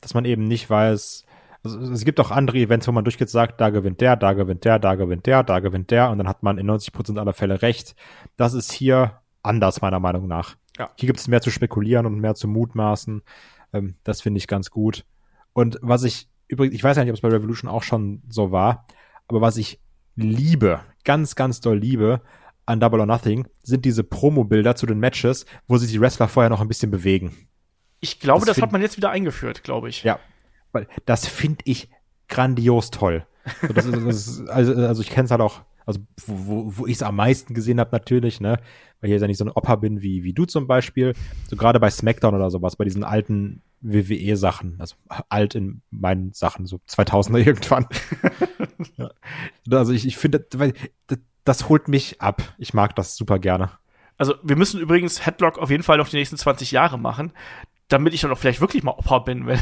Dass man eben nicht weiß, also es gibt auch andere Events, wo man durchgeht sagt, da gewinnt der, da gewinnt der, da gewinnt der, da gewinnt der und dann hat man in 90% aller Fälle recht. Das ist hier anders, meiner Meinung nach. Ja. Hier gibt es mehr zu spekulieren und mehr zu mutmaßen. Ähm, das finde ich ganz gut. Und was ich übrigens, ich weiß ja nicht, ob es bei Revolution auch schon so war, aber was ich liebe, ganz, ganz doll liebe an Double or Nothing, sind diese Promo-Bilder zu den Matches, wo sich die Wrestler vorher noch ein bisschen bewegen. Ich glaube, das, das hat man jetzt wieder eingeführt, glaube ich. Ja, weil das finde ich grandios toll. So, das ist, das ist, also, also ich kenne es halt auch also wo, wo ich es am meisten gesehen habe natürlich, ne, weil ich jetzt ja nicht so ein Opa bin wie, wie du zum Beispiel, so gerade bei SmackDown oder sowas, bei diesen alten WWE-Sachen, also alt in meinen Sachen, so 2000er irgendwann. ja. Also ich, ich finde, das, das holt mich ab. Ich mag das super gerne. Also wir müssen übrigens Headlock auf jeden Fall noch die nächsten 20 Jahre machen, damit ich dann auch vielleicht wirklich mal Opa bin, wenn,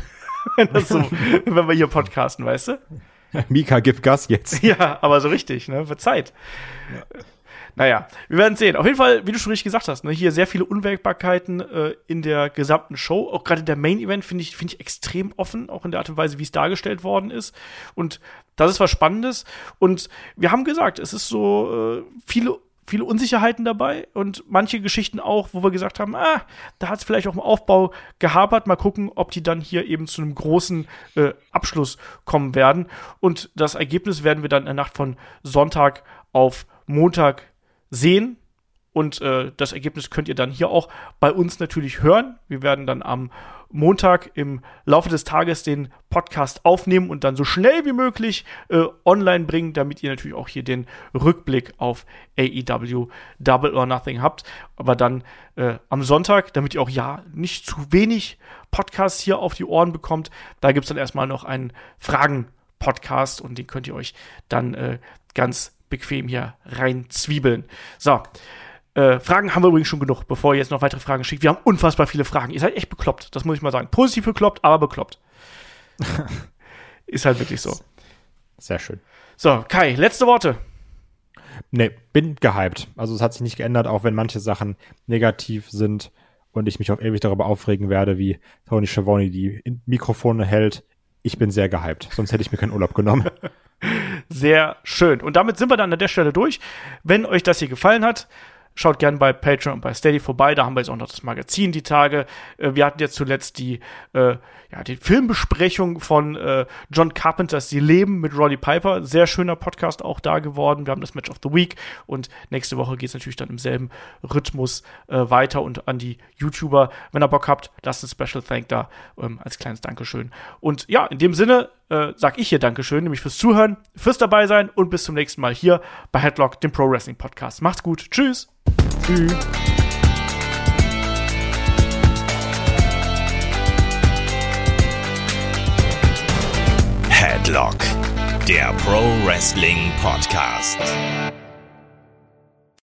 wenn, so, wenn wir hier podcasten, weißt du? Mika, gib Gas jetzt. Ja, aber so richtig, ne? Wird Zeit. Ja. Naja, wir werden sehen. Auf jeden Fall, wie du schon richtig gesagt hast, ne, hier sehr viele Unwägbarkeiten äh, in der gesamten Show. Auch gerade der Main Event finde ich, finde ich extrem offen, auch in der Art und Weise, wie es dargestellt worden ist. Und das ist was Spannendes. Und wir haben gesagt, es ist so äh, viele viele Unsicherheiten dabei und manche Geschichten auch, wo wir gesagt haben, ah, da hat es vielleicht auch im Aufbau gehapert. Mal gucken, ob die dann hier eben zu einem großen äh, Abschluss kommen werden. Und das Ergebnis werden wir dann in der Nacht von Sonntag auf Montag sehen. Und äh, das Ergebnis könnt ihr dann hier auch bei uns natürlich hören. Wir werden dann am Montag im Laufe des Tages den Podcast aufnehmen und dann so schnell wie möglich äh, online bringen, damit ihr natürlich auch hier den Rückblick auf AEW Double or Nothing habt. Aber dann äh, am Sonntag, damit ihr auch ja nicht zu wenig Podcasts hier auf die Ohren bekommt, da gibt es dann erstmal noch einen Fragen-Podcast und den könnt ihr euch dann äh, ganz bequem hier rein zwiebeln. So. Äh, Fragen haben wir übrigens schon genug, bevor ihr jetzt noch weitere Fragen schickt. Wir haben unfassbar viele Fragen. Ihr seid echt bekloppt, das muss ich mal sagen. Positiv bekloppt, aber bekloppt. Ist halt wirklich so. Sehr schön. So, Kai, letzte Worte. Nee, bin gehypt. Also es hat sich nicht geändert, auch wenn manche Sachen negativ sind und ich mich auch ewig darüber aufregen werde, wie Tony Schiavone die Mikrofone hält. Ich bin sehr gehypt, sonst hätte ich mir keinen Urlaub genommen. Sehr schön. Und damit sind wir dann an der Stelle durch. Wenn euch das hier gefallen hat, schaut gerne bei Patreon und bei Steady vorbei. Da haben wir jetzt auch noch das Magazin die Tage. Äh, wir hatten jetzt zuletzt die, äh, ja, die Filmbesprechung von äh, John Carpenters Die Leben mit Roddy Piper. Sehr schöner Podcast auch da geworden. Wir haben das Match of the Week und nächste Woche geht es natürlich dann im selben Rhythmus äh, weiter und an die YouTuber. Wenn ihr Bock habt, lasst ein Special Thank da ähm, als kleines Dankeschön. Und ja, in dem Sinne äh, sag ich hier Dankeschön, nämlich fürs Zuhören, fürs dabei sein und bis zum nächsten Mal hier bei Headlock, dem Pro Wrestling Podcast. Macht's gut. Tschüss. Tschüss. Headlock, der Pro Wrestling Podcast.